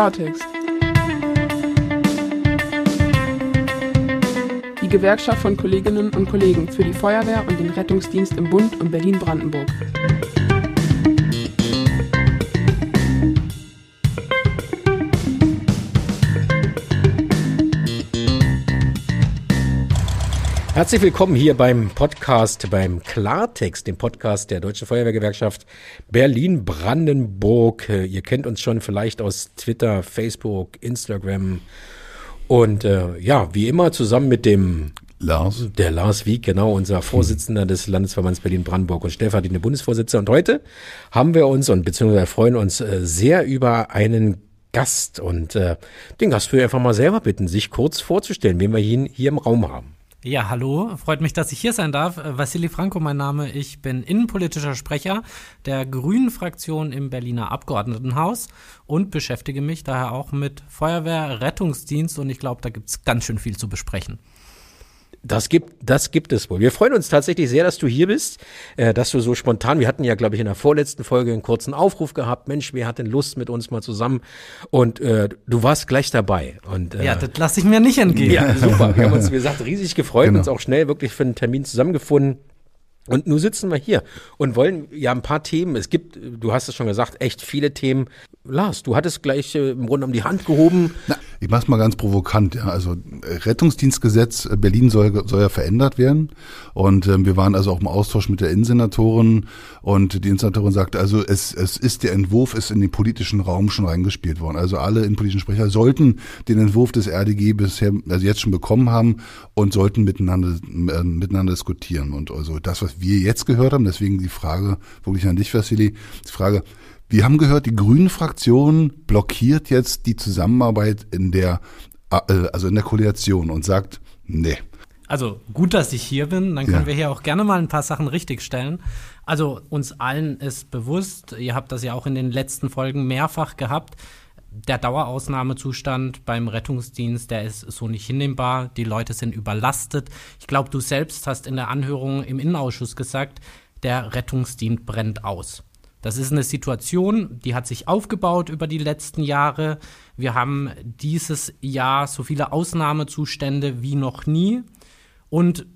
Klartext. Die Gewerkschaft von Kolleginnen und Kollegen für die Feuerwehr und den Rettungsdienst im Bund und Berlin-Brandenburg. Herzlich willkommen hier beim Podcast, beim Klartext, dem Podcast der Deutschen Feuerwehrgewerkschaft Berlin-Brandenburg. Ihr kennt uns schon vielleicht aus Twitter, Facebook, Instagram und äh, ja, wie immer zusammen mit dem Lars. Der Lars Wieck, genau, unser Vorsitzender des Landesverbands Berlin-Brandenburg und stellvertretende Bundesvorsitzender. Und heute haben wir uns und beziehungsweise freuen uns äh, sehr über einen Gast und äh, den Gast will ich einfach mal selber bitten, sich kurz vorzustellen, wen wir hier, hier im Raum haben. Ja, hallo. Freut mich, dass ich hier sein darf. Äh, Vassili Franco, mein Name. Ich bin innenpolitischer Sprecher der Grünen Fraktion im Berliner Abgeordnetenhaus und beschäftige mich daher auch mit Feuerwehr, Rettungsdienst und ich glaube, da gibt's ganz schön viel zu besprechen. Das gibt, das gibt es wohl. Wir freuen uns tatsächlich sehr, dass du hier bist, äh, dass du so spontan, wir hatten ja, glaube ich, in der vorletzten Folge einen kurzen Aufruf gehabt, Mensch, wer hat denn Lust mit uns mal zusammen? Und äh, du warst gleich dabei. Und, äh, ja, das lasse ich mir nicht entgehen. Ja, super. Wir haben uns, wie gesagt, riesig gefreut, genau. uns auch schnell wirklich für einen Termin zusammengefunden. Und nun sitzen wir hier und wollen ja ein paar Themen, es gibt, du hast es schon gesagt, echt viele Themen. Lars, du hattest gleich äh, im Grunde um die Hand gehoben. Na, ich mach's mal ganz provokant, ja. Also äh, Rettungsdienstgesetz äh, Berlin soll, soll ja verändert werden. Und ähm, wir waren also auch im Austausch mit der Innensenatorin und die Innensenatorin sagte, also es, es ist der Entwurf ist in den politischen Raum schon reingespielt worden. Also alle innenpolitischen Sprecher sollten den Entwurf des RDG bisher, also jetzt schon bekommen haben und sollten miteinander, äh, miteinander diskutieren. Und also das, was wir jetzt gehört haben, deswegen die Frage wirklich an dich, Vassili, die Frage, wir haben gehört, die Grünen-Fraktion blockiert jetzt die Zusammenarbeit in der, äh, also in der Koalition und sagt, nee. Also gut, dass ich hier bin, dann können ja. wir hier auch gerne mal ein paar Sachen richtigstellen. Also uns allen ist bewusst, ihr habt das ja auch in den letzten Folgen mehrfach gehabt, der Dauerausnahmezustand beim Rettungsdienst, der ist so nicht hinnehmbar. Die Leute sind überlastet. Ich glaube, du selbst hast in der Anhörung im Innenausschuss gesagt, der Rettungsdienst brennt aus. Das ist eine Situation, die hat sich aufgebaut über die letzten Jahre. Wir haben dieses Jahr so viele Ausnahmezustände wie noch nie. Und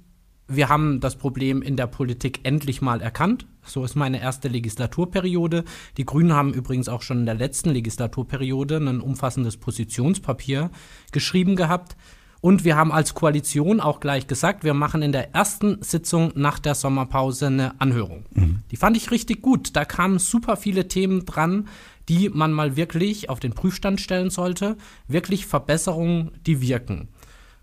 wir haben das Problem in der Politik endlich mal erkannt. So ist meine erste Legislaturperiode. Die Grünen haben übrigens auch schon in der letzten Legislaturperiode ein umfassendes Positionspapier geschrieben gehabt. Und wir haben als Koalition auch gleich gesagt, wir machen in der ersten Sitzung nach der Sommerpause eine Anhörung. Mhm. Die fand ich richtig gut. Da kamen super viele Themen dran, die man mal wirklich auf den Prüfstand stellen sollte. Wirklich Verbesserungen, die wirken.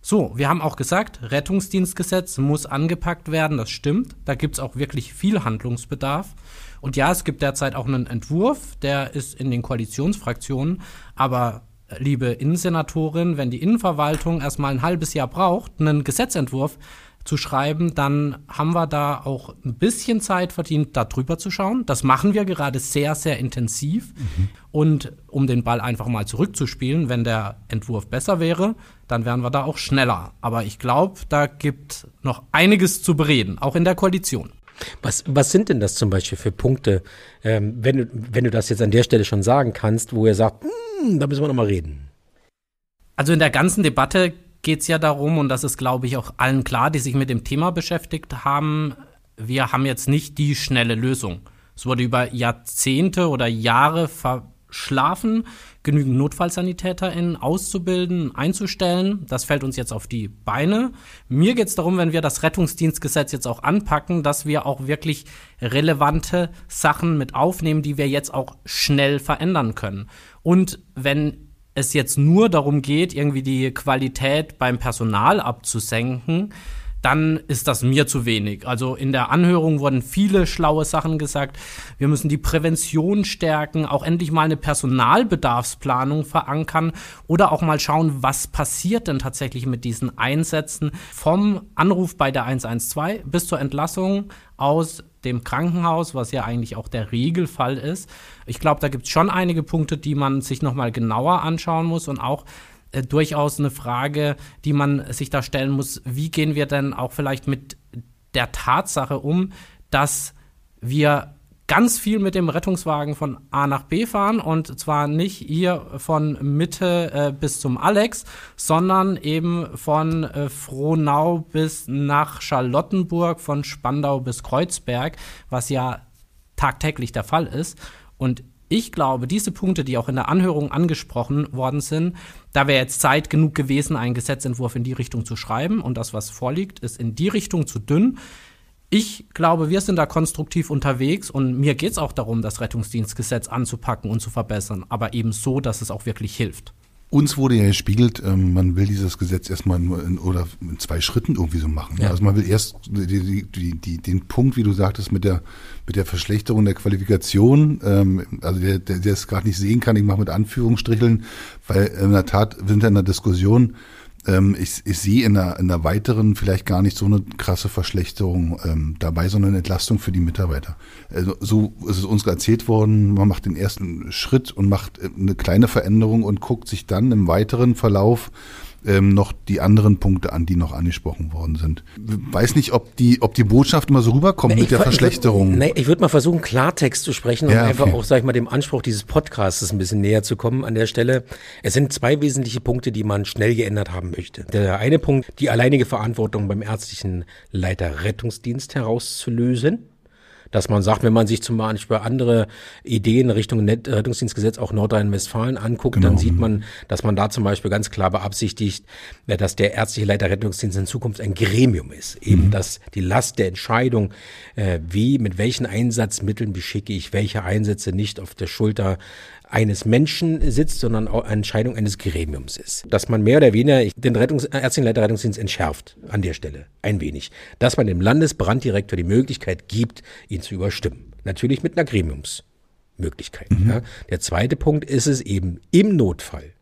So, wir haben auch gesagt, Rettungsdienstgesetz muss angepackt werden, das stimmt. Da gibt es auch wirklich viel Handlungsbedarf. Und ja, es gibt derzeit auch einen Entwurf, der ist in den Koalitionsfraktionen, aber liebe Innensenatorin, wenn die Innenverwaltung erstmal ein halbes Jahr braucht, einen Gesetzentwurf zu schreiben, dann haben wir da auch ein bisschen Zeit verdient, da drüber zu schauen. Das machen wir gerade sehr, sehr intensiv. Mhm. Und um den Ball einfach mal zurückzuspielen, wenn der Entwurf besser wäre, dann wären wir da auch schneller. Aber ich glaube, da gibt noch einiges zu bereden, auch in der Koalition. Was, was sind denn das zum Beispiel für Punkte, ähm, wenn, du, wenn du das jetzt an der Stelle schon sagen kannst, wo ihr sagt, hm, da müssen wir nochmal reden? Also in der ganzen Debatte geht es ja darum, und das ist, glaube ich, auch allen klar, die sich mit dem Thema beschäftigt haben, wir haben jetzt nicht die schnelle Lösung. Es wurde über Jahrzehnte oder Jahre verschlafen, genügend NotfallsanitäterInnen auszubilden, einzustellen. Das fällt uns jetzt auf die Beine. Mir geht es darum, wenn wir das Rettungsdienstgesetz jetzt auch anpacken, dass wir auch wirklich relevante Sachen mit aufnehmen, die wir jetzt auch schnell verändern können. Und wenn es jetzt nur darum geht, irgendwie die Qualität beim Personal abzusenken, dann ist das mir zu wenig. Also in der Anhörung wurden viele schlaue Sachen gesagt. Wir müssen die Prävention stärken, auch endlich mal eine Personalbedarfsplanung verankern oder auch mal schauen, was passiert denn tatsächlich mit diesen Einsätzen vom Anruf bei der 112 bis zur Entlassung aus dem Krankenhaus, was ja eigentlich auch der Regelfall ist. Ich glaube, da gibt es schon einige Punkte, die man sich nochmal genauer anschauen muss und auch äh, durchaus eine Frage, die man sich da stellen muss, wie gehen wir denn auch vielleicht mit der Tatsache um, dass wir ganz viel mit dem Rettungswagen von A nach B fahren und zwar nicht hier von Mitte äh, bis zum Alex, sondern eben von äh, Frohnau bis nach Charlottenburg, von Spandau bis Kreuzberg, was ja tagtäglich der Fall ist. Und ich glaube, diese Punkte, die auch in der Anhörung angesprochen worden sind, da wäre jetzt Zeit genug gewesen, einen Gesetzentwurf in die Richtung zu schreiben. Und das, was vorliegt, ist in die Richtung zu dünn. Ich glaube, wir sind da konstruktiv unterwegs und mir geht es auch darum, das Rettungsdienstgesetz anzupacken und zu verbessern, aber eben so, dass es auch wirklich hilft. Uns wurde ja gespiegelt, ähm, man will dieses Gesetz erstmal nur in, oder in zwei Schritten irgendwie so machen. Ja. Also man will erst die, die, die, den Punkt, wie du sagtest, mit der mit der Verschlechterung der Qualifikation, ähm, also der, der, der es gerade nicht sehen kann, ich mache mit Anführungsstricheln, weil in der Tat sind wir in der Diskussion, ähm, ich, ich sehe in einer, in einer weiteren vielleicht gar nicht so eine krasse Verschlechterung ähm, dabei, sondern Entlastung für die Mitarbeiter. Also, so ist es uns erzählt worden, man macht den ersten Schritt und macht äh, eine kleine Veränderung und guckt sich dann im weiteren Verlauf ähm, noch die anderen Punkte an, die noch angesprochen worden sind. Weiß nicht, ob die, ob die Botschaft immer so rüberkommt nee, mit der Verschlechterung. nee, ich würde mal versuchen, Klartext zu sprechen und ja, okay. einfach auch, sag ich mal, dem Anspruch dieses Podcasts ein bisschen näher zu kommen an der Stelle. Es sind zwei wesentliche Punkte, die man schnell geändert haben möchte. Der eine Punkt, die alleinige Verantwortung beim ärztlichen Leiter Rettungsdienst herauszulösen dass man sagt, wenn man sich zum Beispiel andere Ideen Richtung Rettungsdienstgesetz auch Nordrhein-Westfalen anguckt, genau. dann sieht man, dass man da zum Beispiel ganz klar beabsichtigt, äh, dass der ärztliche Leiter Rettungsdienst in Zukunft ein Gremium ist. Eben, mhm. dass die Last der Entscheidung, äh, wie, mit welchen Einsatzmitteln beschicke ich welche Einsätze nicht auf der Schulter eines Menschen sitzt, sondern auch eine Entscheidung eines Gremiums ist. Dass man mehr oder weniger den Rettungs ärztlichen Leiter Rettungsdienst entschärft an der Stelle ein wenig. Dass man dem Landesbranddirektor die Möglichkeit gibt, ihn zu überstimmen. Natürlich mit einer Gremiumsmöglichkeit. Mhm. Ja. Der zweite Punkt ist es eben im Notfall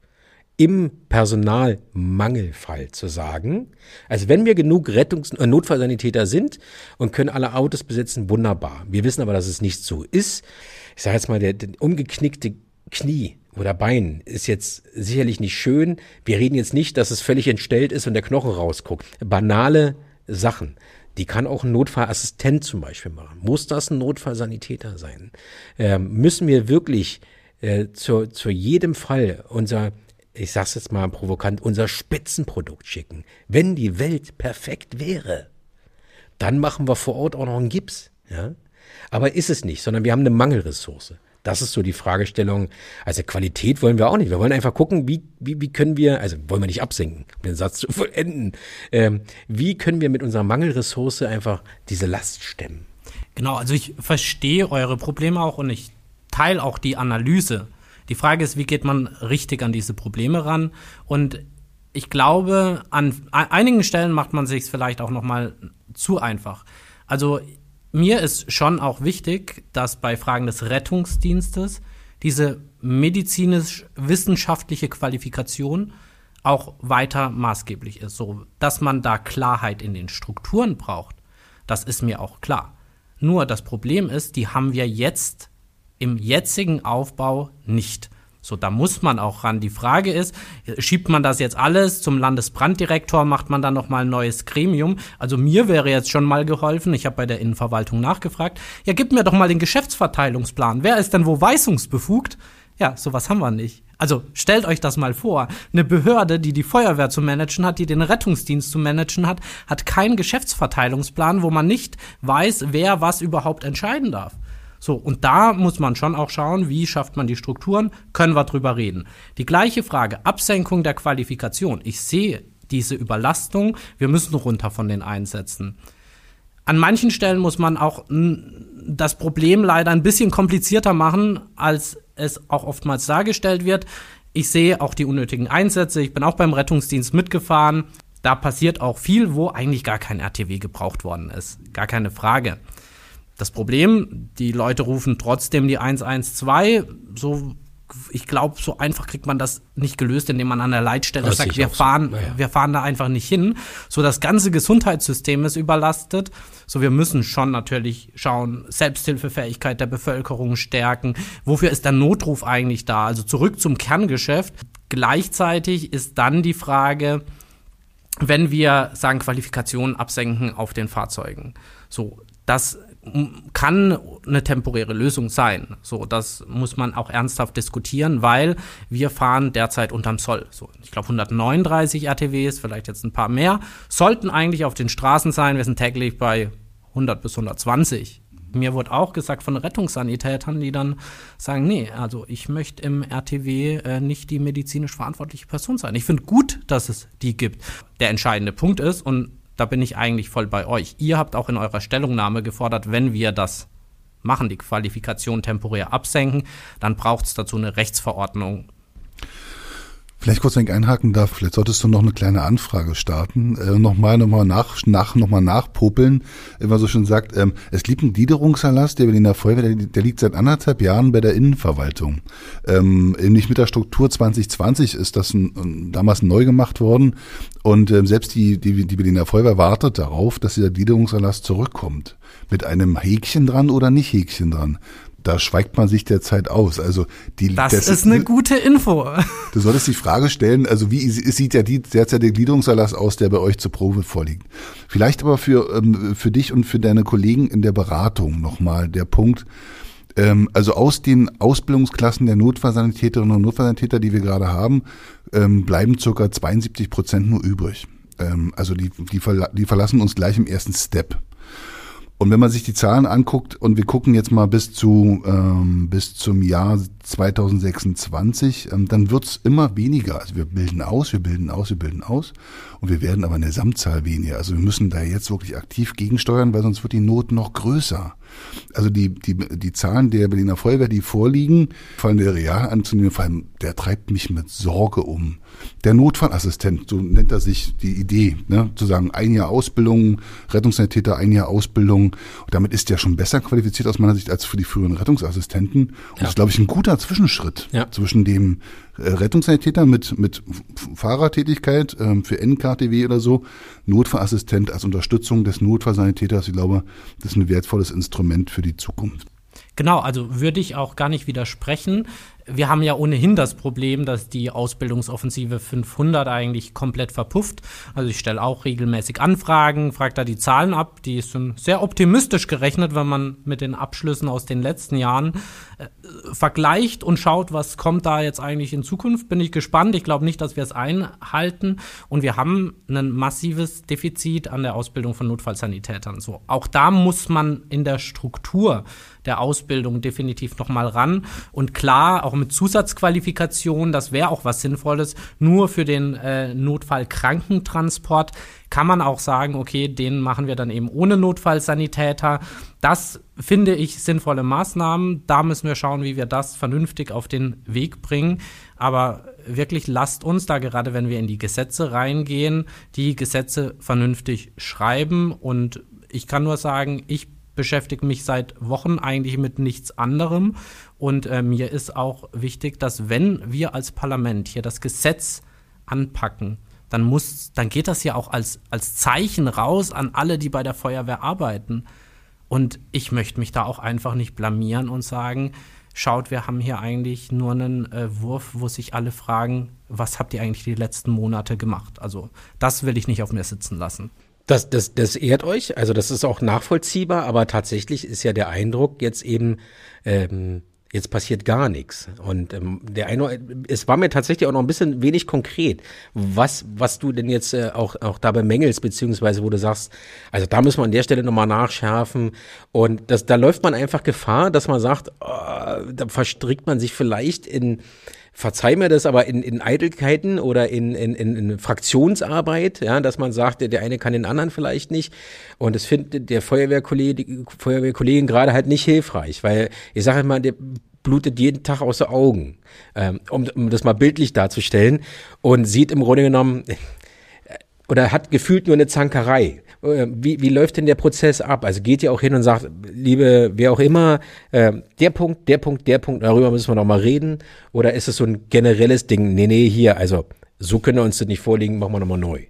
im Personalmangelfall zu sagen. Also wenn wir genug Rettungs- äh, Notfallsanitäter sind und können alle Autos besetzen, wunderbar. Wir wissen aber, dass es nicht so ist. Ich sage jetzt mal, der, der umgeknickte Knie oder Bein ist jetzt sicherlich nicht schön. Wir reden jetzt nicht, dass es völlig entstellt ist und der Knochen rausguckt. Banale Sachen. Die kann auch ein Notfallassistent zum Beispiel machen. Muss das ein Notfallsanitäter sein? Ähm, müssen wir wirklich äh, zu, zu jedem Fall unser, ich sag's jetzt mal provokant, unser Spitzenprodukt schicken? Wenn die Welt perfekt wäre, dann machen wir vor Ort auch noch einen Gips. Ja? Aber ist es nicht, sondern wir haben eine Mangelressource. Das ist so die Fragestellung. Also Qualität wollen wir auch nicht. Wir wollen einfach gucken, wie, wie, wie können wir, also wollen wir nicht absenken, um den Satz zu vollenden. Ähm, wie können wir mit unserer Mangelressource einfach diese Last stemmen? Genau, also ich verstehe eure Probleme auch und ich teile auch die Analyse. Die Frage ist, wie geht man richtig an diese Probleme ran? Und ich glaube, an einigen Stellen macht man sich vielleicht auch noch mal zu einfach. Also mir ist schon auch wichtig, dass bei Fragen des Rettungsdienstes diese medizinisch-wissenschaftliche Qualifikation auch weiter maßgeblich ist, so dass man da Klarheit in den Strukturen braucht. Das ist mir auch klar. Nur das Problem ist, die haben wir jetzt im jetzigen Aufbau nicht. So, da muss man auch ran. Die Frage ist, schiebt man das jetzt alles zum Landesbranddirektor, macht man dann nochmal ein neues Gremium? Also mir wäre jetzt schon mal geholfen, ich habe bei der Innenverwaltung nachgefragt, ja, gib mir doch mal den Geschäftsverteilungsplan. Wer ist denn wo weisungsbefugt? Ja, sowas haben wir nicht. Also stellt euch das mal vor. Eine Behörde, die die Feuerwehr zu managen hat, die den Rettungsdienst zu managen hat, hat keinen Geschäftsverteilungsplan, wo man nicht weiß, wer was überhaupt entscheiden darf. So, und da muss man schon auch schauen, wie schafft man die Strukturen, können wir drüber reden. Die gleiche Frage, Absenkung der Qualifikation. Ich sehe diese Überlastung, wir müssen runter von den Einsätzen. An manchen Stellen muss man auch das Problem leider ein bisschen komplizierter machen, als es auch oftmals dargestellt wird. Ich sehe auch die unnötigen Einsätze. Ich bin auch beim Rettungsdienst mitgefahren. Da passiert auch viel, wo eigentlich gar kein RTW gebraucht worden ist. Gar keine Frage. Das Problem, die Leute rufen trotzdem die 112, so ich glaube, so einfach kriegt man das nicht gelöst, indem man an der Leitstelle das sagt, wir fahren, so. ja. wir fahren da einfach nicht hin. So das ganze Gesundheitssystem ist überlastet. So wir müssen schon natürlich schauen, Selbsthilfefähigkeit der Bevölkerung stärken. Wofür ist der Notruf eigentlich da? Also zurück zum Kerngeschäft. Gleichzeitig ist dann die Frage, wenn wir sagen Qualifikationen absenken auf den Fahrzeugen. So, das kann eine temporäre Lösung sein. So, das muss man auch ernsthaft diskutieren, weil wir fahren derzeit unterm Soll. So, ich glaube 139 RTWs, vielleicht jetzt ein paar mehr, sollten eigentlich auf den Straßen sein. Wir sind täglich bei 100 bis 120. Mir wurde auch gesagt von Rettungssanitätern, die dann sagen, nee, also ich möchte im RTW äh, nicht die medizinisch verantwortliche Person sein. Ich finde gut, dass es die gibt. Der entscheidende Punkt ist, und da bin ich eigentlich voll bei euch. Ihr habt auch in eurer Stellungnahme gefordert, wenn wir das machen, die Qualifikation temporär absenken, dann braucht es dazu eine Rechtsverordnung Vielleicht kurz, wenn ich einhaken darf, vielleicht solltest du noch eine kleine Anfrage starten, äh, nochmal, nochmal nach, nach, nochmal nachpopeln, wenn man so schon sagt, ähm, es liegt ein Gliederungserlass der Berliner Feuerwehr, der, der liegt seit anderthalb Jahren bei der Innenverwaltung. Ähm, nämlich mit der Struktur 2020 ist das ein, damals neu gemacht worden und ähm, selbst die, die, die Berliner Feuerwehr wartet darauf, dass dieser Gliederungserlass zurückkommt. Mit einem Häkchen dran oder nicht Häkchen dran da schweigt man sich derzeit aus. Also die, das, das ist eine gute Info. Du solltest die Frage stellen, also wie sieht ja die derzeitige Gliederungserlass aus, der bei euch zur Probe vorliegt? Vielleicht aber für, ähm, für dich und für deine Kollegen in der Beratung nochmal der Punkt, ähm, also aus den Ausbildungsklassen der Notfallsanitäterinnen und Notfallsanitäter, die wir gerade haben, ähm, bleiben circa 72 Prozent nur übrig. Also die, die, die verlassen uns gleich im ersten Step. Und wenn man sich die Zahlen anguckt und wir gucken jetzt mal bis zu ähm, bis zum Jahr 2026, ähm, dann wird's immer weniger. Also wir bilden aus, wir bilden aus, wir bilden aus und wir werden aber in der Samtzahl weniger. Also wir müssen da jetzt wirklich aktiv gegensteuern, weil sonst wird die Not noch größer. Also die, die, die Zahlen der Berliner Feuerwehr, die vorliegen, fallen der Real anzunehmen, vor allem, der treibt mich mit Sorge um. Der Notfallassistent, so nennt er sich die Idee, ne, zu sagen, ein Jahr Ausbildung, Rettungssanitäter, ein Jahr Ausbildung. Und damit ist der schon besser qualifiziert aus meiner Sicht als für die früheren Rettungsassistenten. Und ja. das ist, glaube ich, ein guter Zwischenschritt ja. zwischen dem äh, Rettungssanitäter mit, mit Fahrertätigkeit ähm, für NKTW oder so, Notfallassistent als Unterstützung des Notfallsanitäters. Ich glaube, das ist ein wertvolles Instrument für die Zukunft. Genau, also würde ich auch gar nicht widersprechen wir haben ja ohnehin das Problem, dass die Ausbildungsoffensive 500 eigentlich komplett verpufft. Also ich stelle auch regelmäßig Anfragen, frage da die Zahlen ab. Die sind sehr optimistisch gerechnet, wenn man mit den Abschlüssen aus den letzten Jahren äh, vergleicht und schaut, was kommt da jetzt eigentlich in Zukunft. Bin ich gespannt. Ich glaube nicht, dass wir es einhalten. Und wir haben ein massives Defizit an der Ausbildung von Notfallsanitätern. So, auch da muss man in der Struktur der Ausbildung definitiv nochmal ran. Und klar, auch mit Zusatzqualifikation, das wäre auch was Sinnvolles. Nur für den äh, Notfallkrankentransport kann man auch sagen, okay, den machen wir dann eben ohne Notfallsanitäter. Das finde ich sinnvolle Maßnahmen. Da müssen wir schauen, wie wir das vernünftig auf den Weg bringen. Aber wirklich lasst uns da gerade, wenn wir in die Gesetze reingehen, die Gesetze vernünftig schreiben. Und ich kann nur sagen, ich beschäftige mich seit Wochen eigentlich mit nichts anderem. Und äh, mir ist auch wichtig, dass wenn wir als Parlament hier das Gesetz anpacken, dann muss, dann geht das ja auch als, als Zeichen raus an alle, die bei der Feuerwehr arbeiten. Und ich möchte mich da auch einfach nicht blamieren und sagen, schaut, wir haben hier eigentlich nur einen äh, Wurf, wo sich alle fragen, was habt ihr eigentlich die letzten Monate gemacht? Also das will ich nicht auf mir sitzen lassen. Das, das, das ehrt euch, also das ist auch nachvollziehbar, aber tatsächlich ist ja der Eindruck jetzt eben, ähm, jetzt passiert gar nichts. Und ähm, der Eindruck, es war mir tatsächlich auch noch ein bisschen wenig konkret, was, was du denn jetzt äh, auch, auch da bemängelst, beziehungsweise wo du sagst, also da müssen wir an der Stelle nochmal nachschärfen. Und das, da läuft man einfach Gefahr, dass man sagt, oh, da verstrickt man sich vielleicht in verzeih mir das, aber in, in Eitelkeiten oder in, in, in Fraktionsarbeit, ja, dass man sagt, der, der eine kann den anderen vielleicht nicht. Und das findet der Feuerwehrkollege, Feuerwehrkollegin gerade halt nicht hilfreich, weil ich sage mal, der blutet jeden Tag aus den Augen, ähm, um, um das mal bildlich darzustellen und sieht im Grunde genommen oder hat gefühlt nur eine Zankerei. Äh, wie, wie läuft denn der Prozess ab? Also geht ihr auch hin und sagt, liebe, wer auch immer, äh, der Punkt, der Punkt, der Punkt, darüber müssen wir noch mal reden? Oder ist es so ein generelles Ding? Nee, nee, hier, also so können wir uns das nicht vorlegen, machen wir nochmal neu.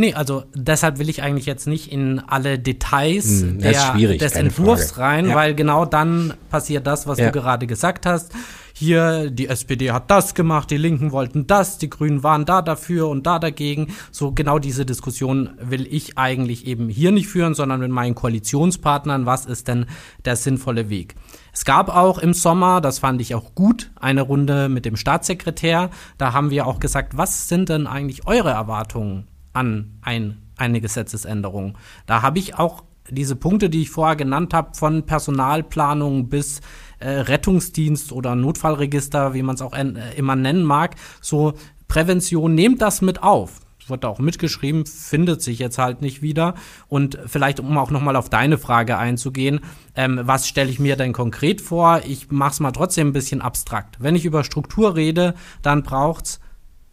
Nee, also deshalb will ich eigentlich jetzt nicht in alle Details hm, der, des Entwurfs Frage. rein, ja. weil genau dann passiert das, was ja. du gerade gesagt hast. Hier, die SPD hat das gemacht, die Linken wollten das, die Grünen waren da dafür und da dagegen. So genau diese Diskussion will ich eigentlich eben hier nicht führen, sondern mit meinen Koalitionspartnern, was ist denn der sinnvolle Weg? Es gab auch im Sommer, das fand ich auch gut, eine Runde mit dem Staatssekretär. Da haben wir auch gesagt, was sind denn eigentlich eure Erwartungen an ein, eine Gesetzesänderung. Da habe ich auch diese Punkte, die ich vorher genannt habe, von Personalplanung bis äh, Rettungsdienst oder Notfallregister, wie man es auch äh, immer nennen mag, so Prävention, nehmt das mit auf. Es wird auch mitgeschrieben, findet sich jetzt halt nicht wieder. Und vielleicht, um auch nochmal auf deine Frage einzugehen, ähm, was stelle ich mir denn konkret vor? Ich mache es mal trotzdem ein bisschen abstrakt. Wenn ich über Struktur rede, dann braucht's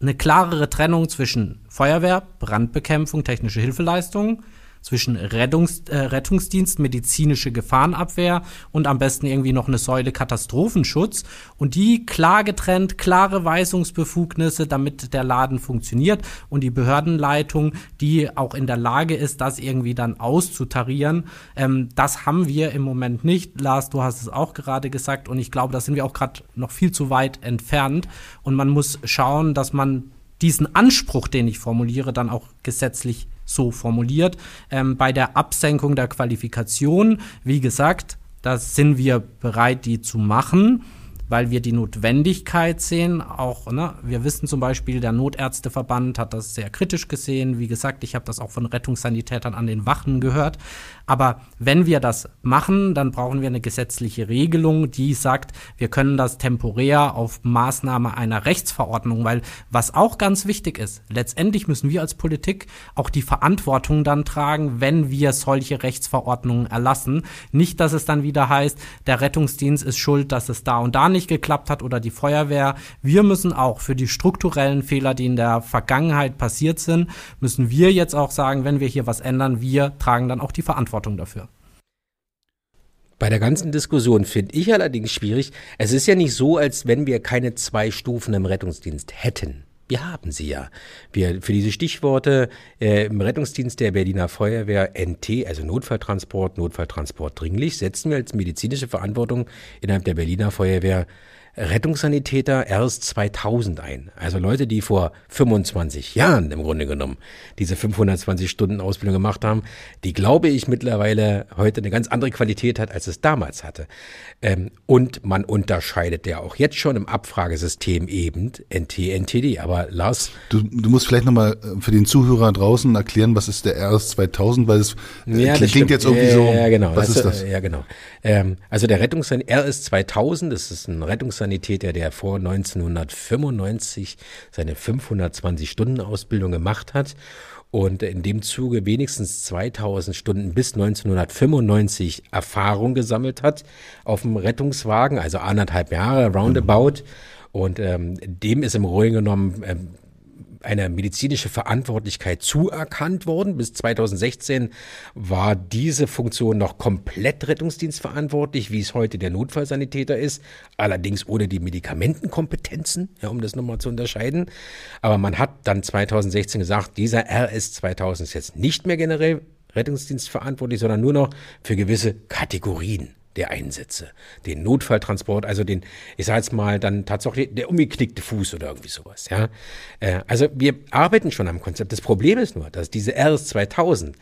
eine klarere Trennung zwischen Feuerwehr, Brandbekämpfung, technische Hilfeleistungen, zwischen Rettungs, äh, Rettungsdienst, medizinische Gefahrenabwehr und am besten irgendwie noch eine Säule Katastrophenschutz und die klar getrennt, klare Weisungsbefugnisse, damit der Laden funktioniert und die Behördenleitung, die auch in der Lage ist, das irgendwie dann auszutarieren. Ähm, das haben wir im Moment nicht. Lars, du hast es auch gerade gesagt und ich glaube, da sind wir auch gerade noch viel zu weit entfernt und man muss schauen, dass man diesen Anspruch, den ich formuliere, dann auch gesetzlich so formuliert. Ähm, bei der Absenkung der Qualifikation, wie gesagt, da sind wir bereit, die zu machen weil wir die Notwendigkeit sehen. Auch, ne, wir wissen zum Beispiel, der Notärzteverband hat das sehr kritisch gesehen. Wie gesagt, ich habe das auch von Rettungssanitätern an den Wachen gehört. Aber wenn wir das machen, dann brauchen wir eine gesetzliche Regelung, die sagt, wir können das temporär auf Maßnahme einer Rechtsverordnung, weil was auch ganz wichtig ist, letztendlich müssen wir als Politik auch die Verantwortung dann tragen, wenn wir solche Rechtsverordnungen erlassen. Nicht, dass es dann wieder heißt, der Rettungsdienst ist schuld, dass es da und da nicht geklappt hat oder die Feuerwehr. Wir müssen auch für die strukturellen Fehler, die in der Vergangenheit passiert sind, müssen wir jetzt auch sagen, wenn wir hier was ändern, wir tragen dann auch die Verantwortung dafür. Bei der ganzen Diskussion finde ich allerdings schwierig, es ist ja nicht so, als wenn wir keine zwei Stufen im Rettungsdienst hätten. Wir haben sie ja. Wir, für diese Stichworte äh, im Rettungsdienst der Berliner Feuerwehr NT, also Notfalltransport, Notfalltransport dringlich, setzen wir als medizinische Verantwortung innerhalb der Berliner Feuerwehr Rettungssanitäter erst 2000 ein. Also Leute, die vor 25 Jahren im Grunde genommen diese 520 Stunden Ausbildung gemacht haben, die glaube ich mittlerweile heute eine ganz andere Qualität hat, als es damals hatte. Ähm, und man unterscheidet ja auch jetzt schon im Abfragesystem eben NT, NTD. Aber Lars. Du, du musst vielleicht nochmal äh, für den Zuhörer draußen erklären, was ist der RS 2000, weil es äh, ja, klingt stimmt. jetzt irgendwie so. Ja, genau. Was also, ist das? Ja, genau. Ähm, also der Rettungssanitäter RS 2000, das ist ein Rettungssanitäter, der vor 1995 seine 520 Stunden Ausbildung gemacht hat und in dem Zuge wenigstens 2000 Stunden bis 1995 Erfahrung gesammelt hat auf dem Rettungswagen, also anderthalb Jahre roundabout. Mhm. Und ähm, dem ist im Grunde genommen ähm, eine medizinische Verantwortlichkeit zuerkannt worden. Bis 2016 war diese Funktion noch komplett rettungsdienstverantwortlich, wie es heute der Notfallsanitäter ist, allerdings ohne die Medikamentenkompetenzen, ja, um das nochmal zu unterscheiden. Aber man hat dann 2016 gesagt, dieser RS 2000 ist jetzt nicht mehr generell rettungsdienstverantwortlich, sondern nur noch für gewisse Kategorien der Einsätze. Den Notfalltransport, also den, ich sage jetzt mal, dann tatsächlich der umgeknickte Fuß oder irgendwie sowas. Ja, äh, Also wir arbeiten schon am Konzept. Das Problem ist nur, dass diese RS 2000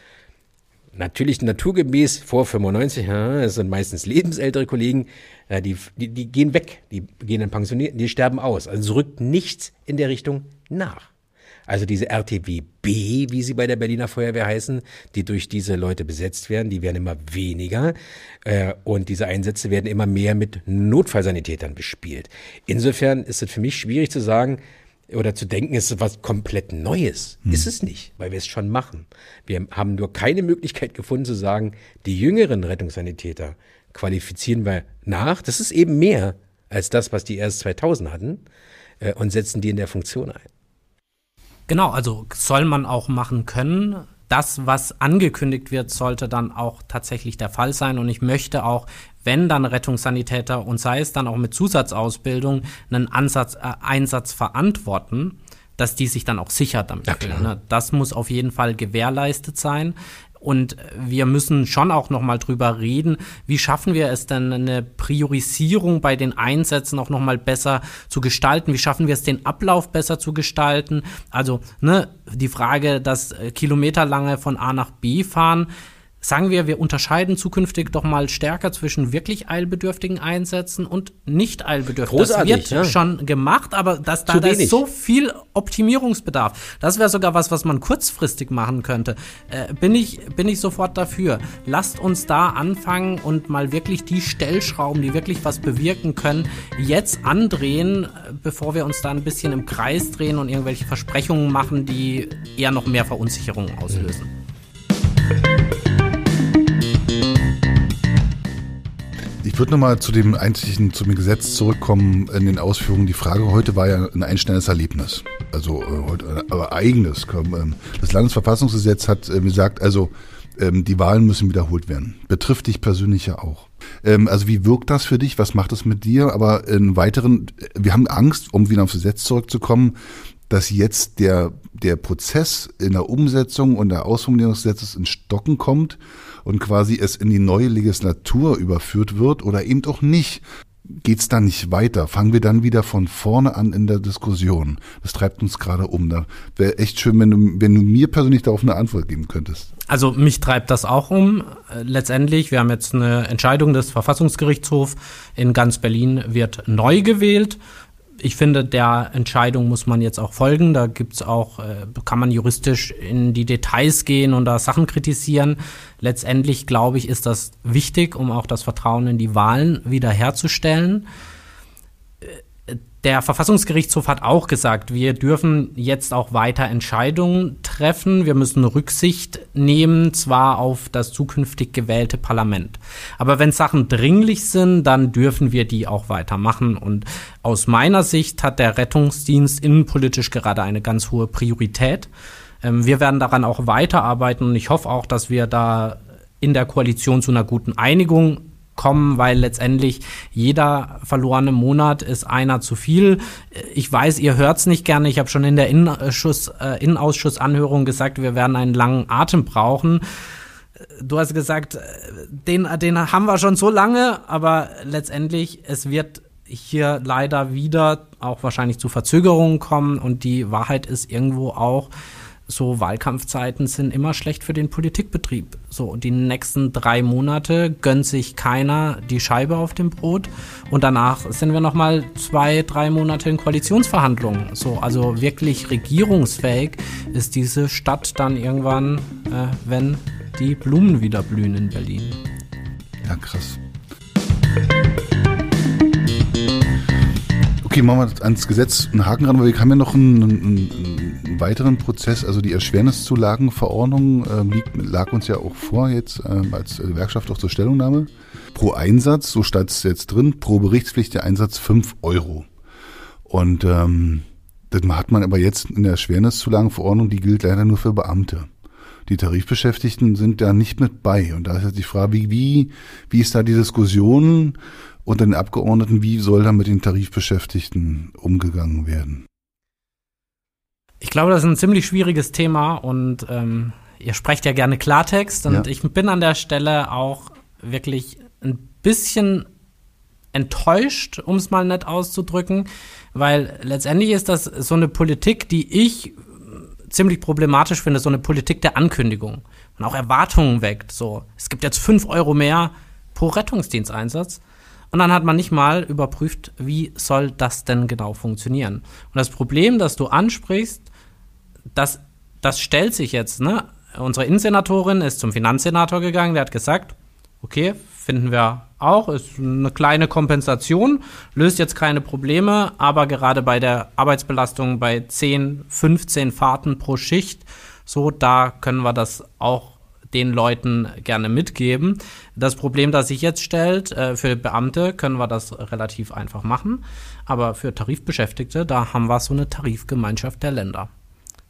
natürlich naturgemäß vor 95, ja, das sind meistens lebensältere Kollegen, äh, die, die, die gehen weg, die gehen in Pension, die sterben aus. Also es rückt nichts in der Richtung nach. Also diese RTWB, wie sie bei der Berliner Feuerwehr heißen, die durch diese Leute besetzt werden, die werden immer weniger äh, und diese Einsätze werden immer mehr mit Notfallsanitätern bespielt. Insofern ist es für mich schwierig zu sagen, oder zu denken, es ist was komplett Neues. Hm. Ist es nicht, weil wir es schon machen. Wir haben nur keine Möglichkeit gefunden zu sagen, die jüngeren Rettungssanitäter qualifizieren wir nach. Das ist eben mehr als das, was die erst 2000 hatten äh, und setzen die in der Funktion ein. Genau, also soll man auch machen können. Das, was angekündigt wird, sollte dann auch tatsächlich der Fall sein. Und ich möchte auch, wenn dann Rettungssanitäter und sei es dann auch mit Zusatzausbildung einen Ansatz, äh, Einsatz verantworten, dass die sich dann auch sicher damit ja, fühlen. Ne? Das muss auf jeden Fall gewährleistet sein. Und wir müssen schon auch noch mal drüber reden, wie schaffen wir es denn, eine Priorisierung bei den Einsätzen auch noch mal besser zu gestalten? Wie schaffen wir es, den Ablauf besser zu gestalten? Also ne, die Frage, dass kilometerlange von A nach B fahren, Sagen wir, wir unterscheiden zukünftig doch mal stärker zwischen wirklich eilbedürftigen Einsätzen und nicht eilbedürftigen. Großartig, das wird ja. schon gemacht, aber das, da, da ist so viel Optimierungsbedarf. Das wäre sogar was, was man kurzfristig machen könnte. Äh, bin, ich, bin ich sofort dafür. Lasst uns da anfangen und mal wirklich die Stellschrauben, die wirklich was bewirken können, jetzt andrehen, bevor wir uns da ein bisschen im Kreis drehen und irgendwelche Versprechungen machen, die eher noch mehr Verunsicherung auslösen. Ich würde nochmal zu dem einzigen, zu dem Gesetz zurückkommen in den Ausführungen. Die Frage heute war ja ein einschneidendes Erlebnis. Also äh, heute, äh, aber eigenes. Ähm, das Landesverfassungsgesetz hat äh, gesagt, also ähm, die Wahlen müssen wiederholt werden. Betrifft dich persönlich ja auch. Ähm, also wie wirkt das für dich? Was macht es mit dir? Aber in weiteren, wir haben Angst, um wieder aufs Gesetz zurückzukommen, dass jetzt der, der Prozess in der Umsetzung und der Ausformulierung des Gesetzes in Stocken kommt und quasi es in die neue Legislatur überführt wird oder eben auch nicht. Geht's dann nicht weiter? Fangen wir dann wieder von vorne an in der Diskussion? Das treibt uns gerade um. Da wäre echt schön, wenn du, wenn du mir persönlich darauf eine Antwort geben könntest. Also mich treibt das auch um. Letztendlich, wir haben jetzt eine Entscheidung des Verfassungsgerichtshofs in ganz Berlin wird neu gewählt ich finde, der Entscheidung muss man jetzt auch folgen. Da gibt's auch, äh, kann man juristisch in die Details gehen und da Sachen kritisieren. Letztendlich, glaube ich, ist das wichtig, um auch das Vertrauen in die Wahlen wiederherzustellen. Der Verfassungsgerichtshof hat auch gesagt, wir dürfen jetzt auch weiter Entscheidungen treffen. Wir müssen Rücksicht nehmen, zwar auf das zukünftig gewählte Parlament. Aber wenn Sachen dringlich sind, dann dürfen wir die auch weitermachen. Und aus meiner Sicht hat der Rettungsdienst innenpolitisch gerade eine ganz hohe Priorität. Ähm, wir werden daran auch weiterarbeiten und ich hoffe auch, dass wir da in der Koalition zu einer guten Einigung kommen, weil letztendlich jeder verlorene Monat ist einer zu viel. Ich weiß, ihr hört's nicht gerne. Ich habe schon in der Innenausschuss, äh, Innenausschussanhörung gesagt, wir werden einen langen Atem brauchen. Du hast gesagt, den, den haben wir schon so lange, aber letztendlich, es wird hier leider wieder auch wahrscheinlich zu Verzögerungen kommen und die Wahrheit ist irgendwo auch, so Wahlkampfzeiten sind immer schlecht für den Politikbetrieb. So, die nächsten drei Monate gönnt sich keiner die Scheibe auf dem Brot und danach sind wir nochmal zwei, drei Monate in Koalitionsverhandlungen. So, also wirklich regierungsfähig ist diese Stadt dann irgendwann, äh, wenn die Blumen wieder blühen in Berlin. Ja, krass. Okay, machen wir ans Gesetz einen Haken ran, weil wir haben ja noch einen, einen, einen weiteren Prozess, also die Erschwerniszulagenverordnung äh, liegt, lag uns ja auch vor jetzt äh, als Gewerkschaft auch zur Stellungnahme. Pro Einsatz, so stand es jetzt drin, pro Berichtspflicht der Einsatz 5 Euro. Und ähm, das hat man aber jetzt in der Erschwerniszulagenverordnung, die gilt leider nur für Beamte. Die Tarifbeschäftigten sind da nicht mit bei. Und da ist jetzt die Frage, wie, wie, wie ist da die Diskussion? Unter den Abgeordneten, wie soll da mit den Tarifbeschäftigten umgegangen werden? Ich glaube, das ist ein ziemlich schwieriges Thema und ähm, ihr sprecht ja gerne Klartext und ja. ich bin an der Stelle auch wirklich ein bisschen enttäuscht, um es mal nett auszudrücken, weil letztendlich ist das so eine Politik, die ich ziemlich problematisch finde, so eine Politik der Ankündigung und auch Erwartungen weckt. So, es gibt jetzt fünf Euro mehr pro Rettungsdiensteinsatz. Und dann hat man nicht mal überprüft, wie soll das denn genau funktionieren. Und das Problem, das du ansprichst, das, das stellt sich jetzt. Ne? Unsere Innensenatorin ist zum Finanzsenator gegangen, der hat gesagt, okay, finden wir auch, ist eine kleine Kompensation, löst jetzt keine Probleme, aber gerade bei der Arbeitsbelastung bei 10, 15 Fahrten pro Schicht, so, da können wir das auch den Leuten gerne mitgeben. Das Problem, das sich jetzt stellt, äh, für Beamte können wir das relativ einfach machen, aber für Tarifbeschäftigte, da haben wir so eine Tarifgemeinschaft der Länder.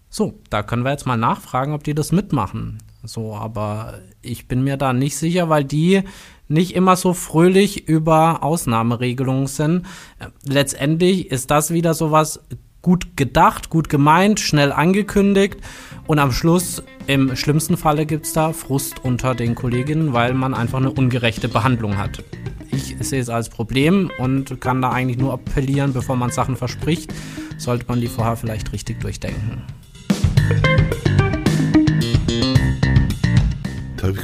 So, da können wir jetzt mal nachfragen, ob die das mitmachen. So, aber ich bin mir da nicht sicher, weil die nicht immer so fröhlich über Ausnahmeregelungen sind. Äh, letztendlich ist das wieder sowas, gut gedacht, gut gemeint, schnell angekündigt und am Schluss, im schlimmsten Falle, gibt es da Frust unter den Kolleginnen, weil man einfach eine ungerechte Behandlung hat. Ich sehe es als Problem und kann da eigentlich nur appellieren, bevor man Sachen verspricht, sollte man die vorher vielleicht richtig durchdenken.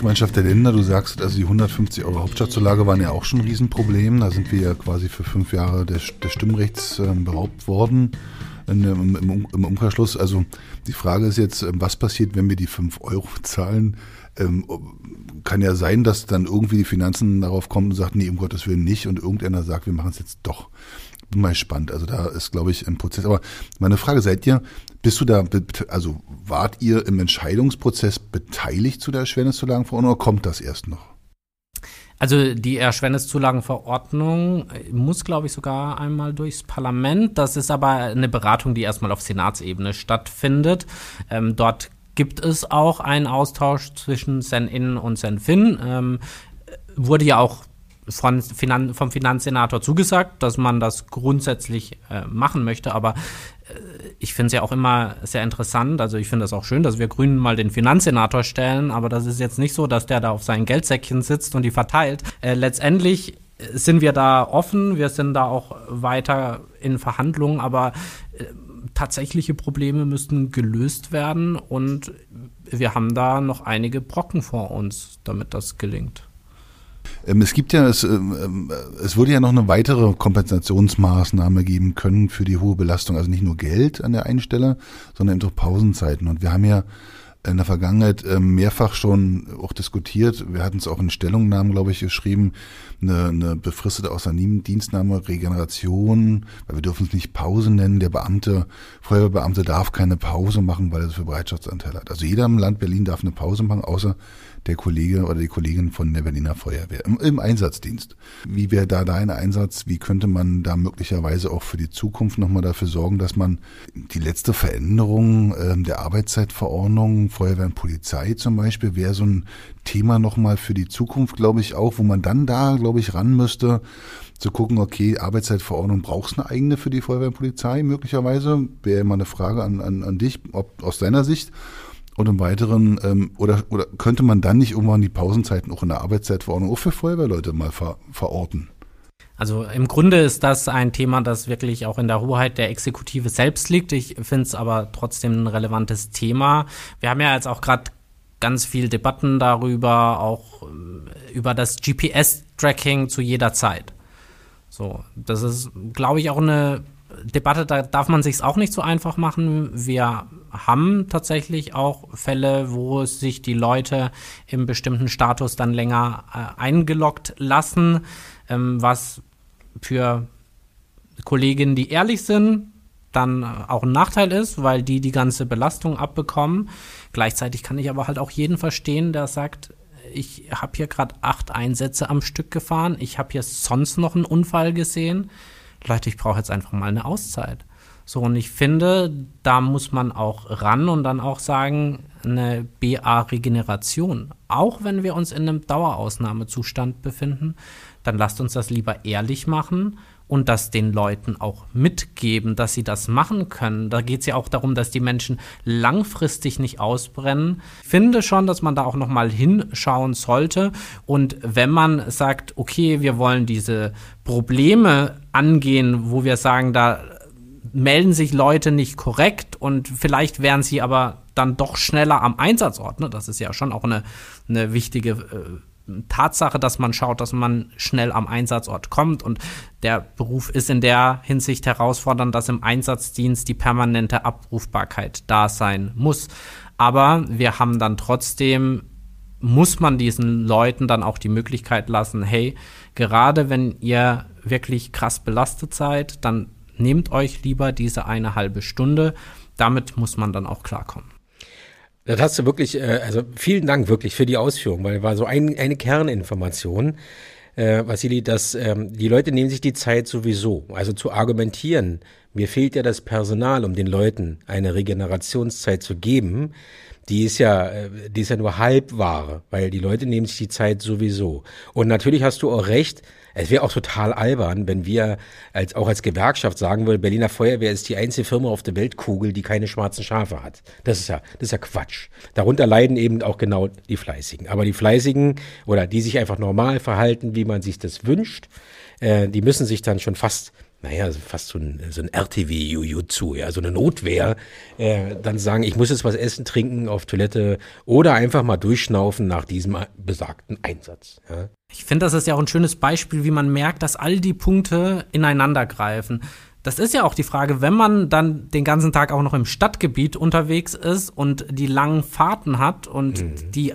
Tarifgemeinschaft der Länder, du sagst, also die 150 Euro Hauptstadtzulage waren ja auch schon ein Riesenproblem. Da sind wir ja quasi für fünf Jahre des, des Stimmrechts äh, beraubt worden in, im, im, im, Umkehrschluss. Also die Frage ist jetzt, ähm, was passiert, wenn wir die fünf Euro zahlen? Ähm, kann ja sein, dass dann irgendwie die Finanzen darauf kommen und sagen, nee, um Gottes Willen nicht und irgendeiner sagt, wir machen es jetzt doch bin mal gespannt. Also da ist, glaube ich, ein Prozess. Aber meine Frage, seid ihr, bist du da, also wart ihr im Entscheidungsprozess beteiligt zu der Erschwerniszulagenverordnung oder kommt das erst noch? Also die Erschwerniszulagenverordnung muss, glaube ich, sogar einmal durchs Parlament. Das ist aber eine Beratung, die erstmal auf Senatsebene stattfindet. Ähm, dort gibt es auch einen Austausch zwischen Sen-In und Sen-Fin. Ähm, wurde ja auch von Finan vom Finanzsenator zugesagt, dass man das grundsätzlich äh, machen möchte, aber ich finde es ja auch immer sehr interessant, also ich finde es auch schön, dass wir Grünen mal den Finanzsenator stellen, aber das ist jetzt nicht so, dass der da auf seinen Geldsäckchen sitzt und die verteilt. Äh, letztendlich sind wir da offen, wir sind da auch weiter in Verhandlungen, aber äh, tatsächliche Probleme müssten gelöst werden und wir haben da noch einige Brocken vor uns, damit das gelingt. Ähm, es gibt ja, es, ähm, ähm, es würde ja noch eine weitere Kompensationsmaßnahme geben können für die hohe Belastung. Also nicht nur Geld an der einen Stelle, sondern eben auch Pausenzeiten. Und wir haben ja in der Vergangenheit mehrfach schon auch diskutiert. Wir hatten es auch in Stellungnahmen, glaube ich, geschrieben, eine, eine befristete Außerdienstnahme, Regeneration, weil wir dürfen es nicht Pause nennen. Der Beamte, Feuerwehrbeamte darf keine Pause machen, weil er es für Bereitschaftsanteil hat. Also jeder im Land Berlin darf eine Pause machen, außer der Kollege oder die Kollegin von der Berliner Feuerwehr im, im Einsatzdienst. Wie wäre da dein Einsatz? Wie könnte man da möglicherweise auch für die Zukunft nochmal dafür sorgen, dass man die letzte Veränderung äh, der Arbeitszeitverordnung, Feuerwehr und Polizei zum Beispiel, wäre so ein Thema nochmal für die Zukunft, glaube ich, auch, wo man dann da, glaube ich, ran müsste, zu gucken, okay, Arbeitszeitverordnung brauchst eine eigene für die Feuerwehr und Polizei möglicherweise? Wäre mal eine Frage an, an, an dich, ob aus deiner Sicht. Und im Weiteren, ähm, oder, oder könnte man dann nicht irgendwann die Pausenzeiten auch in der Arbeitszeitverordnung auch für Feuerwehrleute mal ver, verorten? Also im Grunde ist das ein Thema, das wirklich auch in der Hoheit der Exekutive selbst liegt. Ich finde es aber trotzdem ein relevantes Thema. Wir haben ja jetzt auch gerade ganz viel Debatten darüber, auch äh, über das GPS-Tracking zu jeder Zeit. So, das ist, glaube ich, auch eine Debatte, da darf man sich auch nicht so einfach machen. Wir haben tatsächlich auch Fälle, wo sich die Leute im bestimmten Status dann länger äh, eingeloggt lassen, ähm, was für Kolleginnen, die ehrlich sind, dann auch ein Nachteil ist, weil die die ganze Belastung abbekommen. Gleichzeitig kann ich aber halt auch jeden verstehen, der sagt, ich habe hier gerade acht Einsätze am Stück gefahren, ich habe hier sonst noch einen Unfall gesehen Leute, ich brauche jetzt einfach mal eine Auszeit. So, und ich finde, da muss man auch ran und dann auch sagen, eine BA-Regeneration. Auch wenn wir uns in einem Dauerausnahmezustand befinden, dann lasst uns das lieber ehrlich machen und das den Leuten auch mitgeben, dass sie das machen können. Da geht es ja auch darum, dass die Menschen langfristig nicht ausbrennen. Ich finde schon, dass man da auch nochmal hinschauen sollte. Und wenn man sagt, okay, wir wollen diese Probleme angehen, wo wir sagen, da melden sich Leute nicht korrekt und vielleicht wären sie aber dann doch schneller am Einsatzort. Ne? Das ist ja schon auch eine, eine wichtige äh, Tatsache, dass man schaut, dass man schnell am Einsatzort kommt. Und der Beruf ist in der Hinsicht herausfordernd, dass im Einsatzdienst die permanente Abrufbarkeit da sein muss. Aber wir haben dann trotzdem, muss man diesen Leuten dann auch die Möglichkeit lassen, hey, gerade wenn ihr wirklich krass belastet seid, dann nehmt euch lieber diese eine halbe Stunde. Damit muss man dann auch klarkommen. Das hast du wirklich, äh, also vielen Dank wirklich für die Ausführung, weil war so ein, eine Kerninformation, äh, Vassili, dass ähm, die Leute nehmen sich die Zeit sowieso, also zu argumentieren. Mir fehlt ja das Personal, um den Leuten eine Regenerationszeit zu geben. Die ist ja, äh, die ist ja nur Halbware, weil die Leute nehmen sich die Zeit sowieso. Und natürlich hast du auch recht, Es wäre auch total albern, wenn wir als, auch als Gewerkschaft sagen würden, Berliner Feuerwehr ist die einzige Firma auf der Weltkugel, die keine schwarzen Schafe hat. Das ist ja, das ist ja Quatsch. Darunter leiden eben auch genau die Fleißigen. Aber die Fleißigen oder die sich einfach normal verhalten, wie man sich das wünscht, äh, die müssen sich dann schon fast naja, fast so ein, so ein RTW-Jujutsu, ja, so eine Notwehr, äh, dann sagen, ich muss jetzt was essen, trinken, auf Toilette oder einfach mal durchschnaufen nach diesem besagten Einsatz. Ja. Ich finde, das ist ja auch ein schönes Beispiel, wie man merkt, dass all die Punkte ineinander greifen. Das ist ja auch die Frage, wenn man dann den ganzen Tag auch noch im Stadtgebiet unterwegs ist und die langen Fahrten hat und mhm. die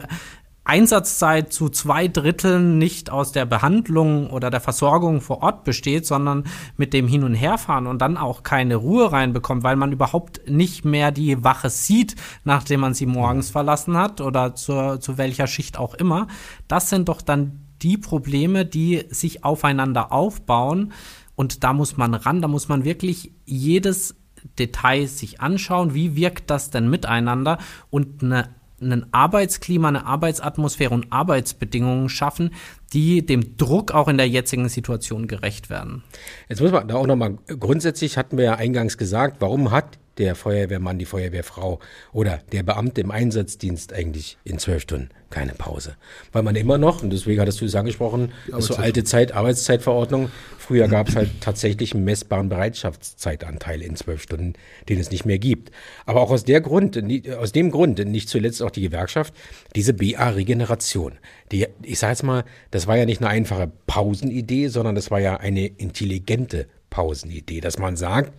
Einsatzzeit zu zwei Dritteln nicht aus der Behandlung oder der Versorgung vor Ort besteht, sondern mit dem Hin- und Herfahren und dann auch keine Ruhe reinbekommt, weil man überhaupt nicht mehr die Wache sieht, nachdem man sie morgens verlassen hat oder zur, zu welcher Schicht auch immer. Das sind doch dann die Probleme, die sich aufeinander aufbauen. Und da muss man ran, da muss man wirklich jedes Detail sich anschauen, wie wirkt das denn miteinander und eine ein Arbeitsklima, eine Arbeitsatmosphäre und Arbeitsbedingungen schaffen, die dem Druck auch in der jetzigen Situation gerecht werden. Jetzt muss man da auch nochmal, grundsätzlich hatten wir ja eingangs gesagt, warum hat der Feuerwehrmann, die Feuerwehrfrau oder der Beamte im Einsatzdienst eigentlich in zwölf Stunden keine Pause. Weil man immer noch, und deswegen hattest du es angesprochen, ist so alte Zeit, Arbeitszeitverordnung. Früher gab es halt tatsächlich einen messbaren Bereitschaftszeitanteil in zwölf Stunden, den es nicht mehr gibt. Aber auch aus der Grund, aus dem Grund, nicht zuletzt auch die Gewerkschaft, diese BA-Regeneration. Die, ich sage jetzt mal, das war ja nicht eine einfache Pausenidee, sondern das war ja eine intelligente Pausenidee, dass man sagt,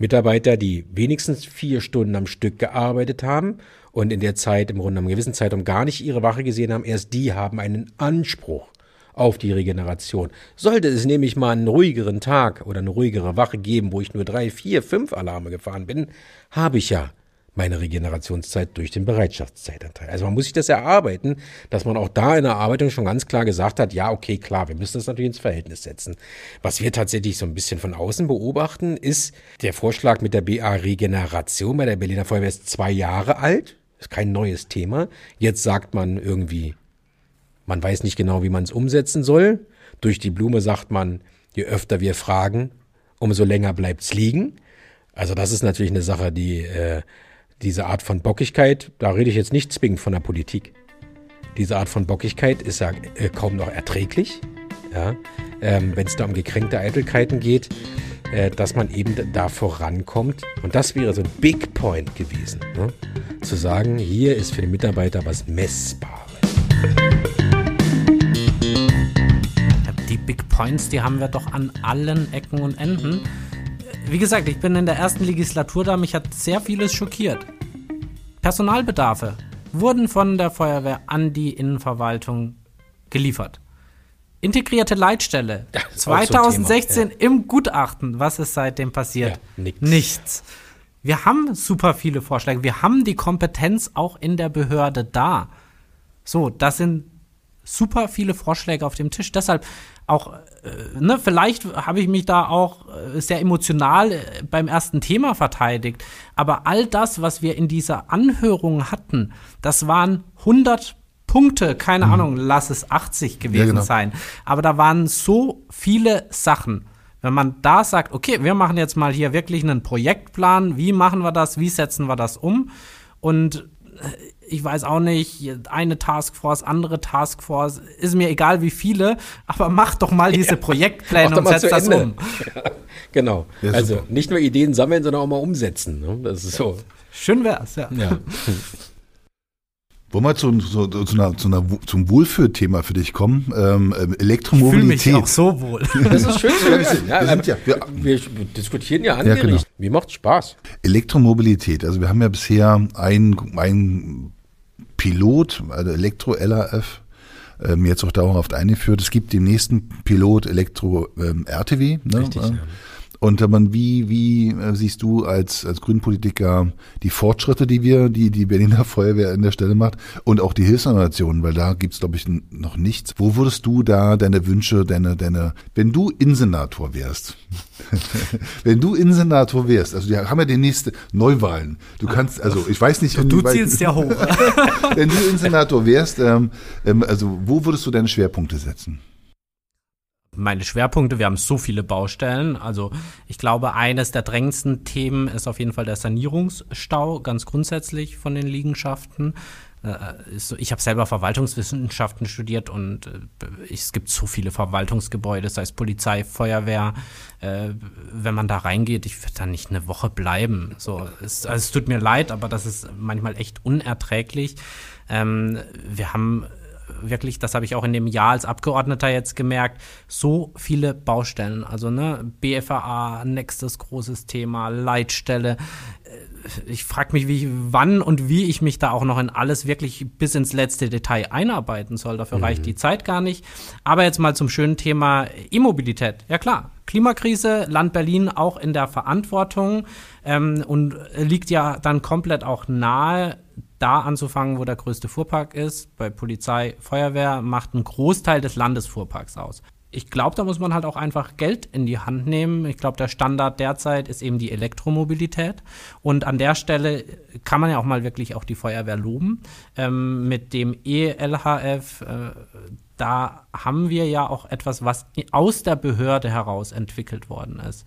Mitarbeiter, die wenigstens vier Stunden am Stück gearbeitet haben und in der Zeit, im Grunde einem gewissen Zeitraum gar nicht ihre Wache gesehen haben, erst die haben einen Anspruch auf die Regeneration. Sollte es nämlich mal einen ruhigeren Tag oder eine ruhigere Wache geben, wo ich nur drei, vier, fünf Alarme gefahren bin, habe ich ja meine Regenerationszeit durch den Bereitschaftszeitanteil. Also man muss sich das erarbeiten, dass man auch da in der Erarbeitung schon ganz klar gesagt hat, ja, okay, klar, wir müssen das natürlich ins Verhältnis setzen. Was wir tatsächlich so ein bisschen von außen beobachten, ist der Vorschlag mit der BA-Regeneration bei der Berliner Feuerwehr ist zwei Jahre alt, ist kein neues Thema. Jetzt sagt man irgendwie, man weiß nicht genau, wie man es umsetzen soll. Durch die Blume sagt man, je öfter wir fragen, umso länger bleibt's liegen. Also das ist natürlich eine Sache, die äh, diese Art von Bockigkeit, da rede ich jetzt nicht zwingend von der Politik. Diese Art von Bockigkeit ist ja äh, kaum noch erträglich, ja? ähm, wenn es da um gekränkte Eitelkeiten geht, äh, dass man eben da vorankommt. Und das wäre so ein Big Point gewesen, ne? zu sagen, hier ist für den Mitarbeiter was Messbares. Die Big Points, die haben wir doch an allen Ecken und Enden wie gesagt, ich bin in der ersten Legislatur da, mich hat sehr vieles schockiert. Personalbedarfe wurden von der Feuerwehr an die Innenverwaltung geliefert. Integrierte Leitstelle. 2016 so ja. im Gutachten. Was ist seitdem passiert? Ja, nichts. nichts. Wir haben super viele Vorschläge. Wir haben die Kompetenz auch in der Behörde da. So, das sind super viele Vorschläge auf dem Tisch. Deshalb auch, äh, ne, vielleicht habe ich mich da auch äh, sehr emotional äh, beim ersten Thema verteidigt. Aber all das, was wir in dieser Anhörung hatten, das waren 100 Punkte, keine mhm. Ahnung, lass es 80 gewesen ja, genau. sein. Aber da waren so viele Sachen. Wenn man da sagt, okay, wir machen jetzt mal hier wirklich einen Projektplan, wie machen wir das, wie setzen wir das um? Und ich weiß auch nicht, eine Taskforce, andere Taskforce, ist mir egal wie viele, aber mach doch mal diese Projektpläne und setz das Ende. um. Ja, genau. Ja, also nicht nur Ideen sammeln, sondern auch mal umsetzen. Ne? Das ist so. Schön wär's, ja. ja. Wollen wir zu, zu, zu, einer, zu einer, zum Wohlfühlthema für dich kommen? Ähm, ähm Elektromobilität. Ich fühle mich auch so wohl. Das ist schön zu hören. Ja, wir, ja, wir, wir, diskutieren ja andere ja, genau. Mir macht Spaß. Elektromobilität. Also wir haben ja bisher ein, ein Pilot, also Elektro-LAF, ähm, jetzt auch dauerhaft eingeführt. Es gibt den nächsten Pilot Elektro-RTW. Ähm, ne? Richtig, ja. Und man, wie, wie äh, siehst du als, als Grünpolitiker die Fortschritte, die wir, die die Berliner Feuerwehr an der Stelle macht und auch die Hilfsorganisationen, weil da gibt's glaube ich, noch nichts. Wo würdest du da deine Wünsche, deine, deine, wenn du Insenator wärst, wenn du Insenator wärst, also wir haben ja die nächste Neuwahlen. Du kannst, also ich weiß nicht, wenn du, du zielst ja hoch. wenn du Insenator wärst, ähm, ähm, also wo würdest du deine Schwerpunkte setzen? Meine Schwerpunkte. Wir haben so viele Baustellen. Also ich glaube, eines der drängendsten Themen ist auf jeden Fall der Sanierungsstau, ganz grundsätzlich von den Liegenschaften. Äh, ich habe selber Verwaltungswissenschaften studiert und äh, es gibt so viele Verwaltungsgebäude, sei es Polizei, Feuerwehr. Äh, wenn man da reingeht, ich würde da nicht eine Woche bleiben. So, es, also es tut mir leid, aber das ist manchmal echt unerträglich. Ähm, wir haben wirklich, das habe ich auch in dem Jahr als Abgeordneter jetzt gemerkt, so viele Baustellen. Also ne, BFAA, nächstes großes Thema, Leitstelle. Äh, ich frage mich, wie, wann und wie ich mich da auch noch in alles wirklich bis ins letzte Detail einarbeiten soll. Dafür mhm. reicht die Zeit gar nicht. Aber jetzt mal zum schönen Thema E-Mobilität. Ja klar, Klimakrise, Land Berlin auch in der Verantwortung ähm, und liegt ja dann komplett auch nahe, da anzufangen, wo der größte Fuhrpark ist. Bei Polizei, Feuerwehr macht einen Großteil des Landesfuhrparks aus. Ich glaube, da muss man halt auch einfach Geld in die Hand nehmen. Ich glaube, der Standard derzeit ist eben die Elektromobilität. Und an der Stelle kann man ja auch mal wirklich auch die Feuerwehr loben. Ähm, mit dem ELHF, äh, da haben wir ja auch etwas, was aus der Behörde heraus entwickelt worden ist.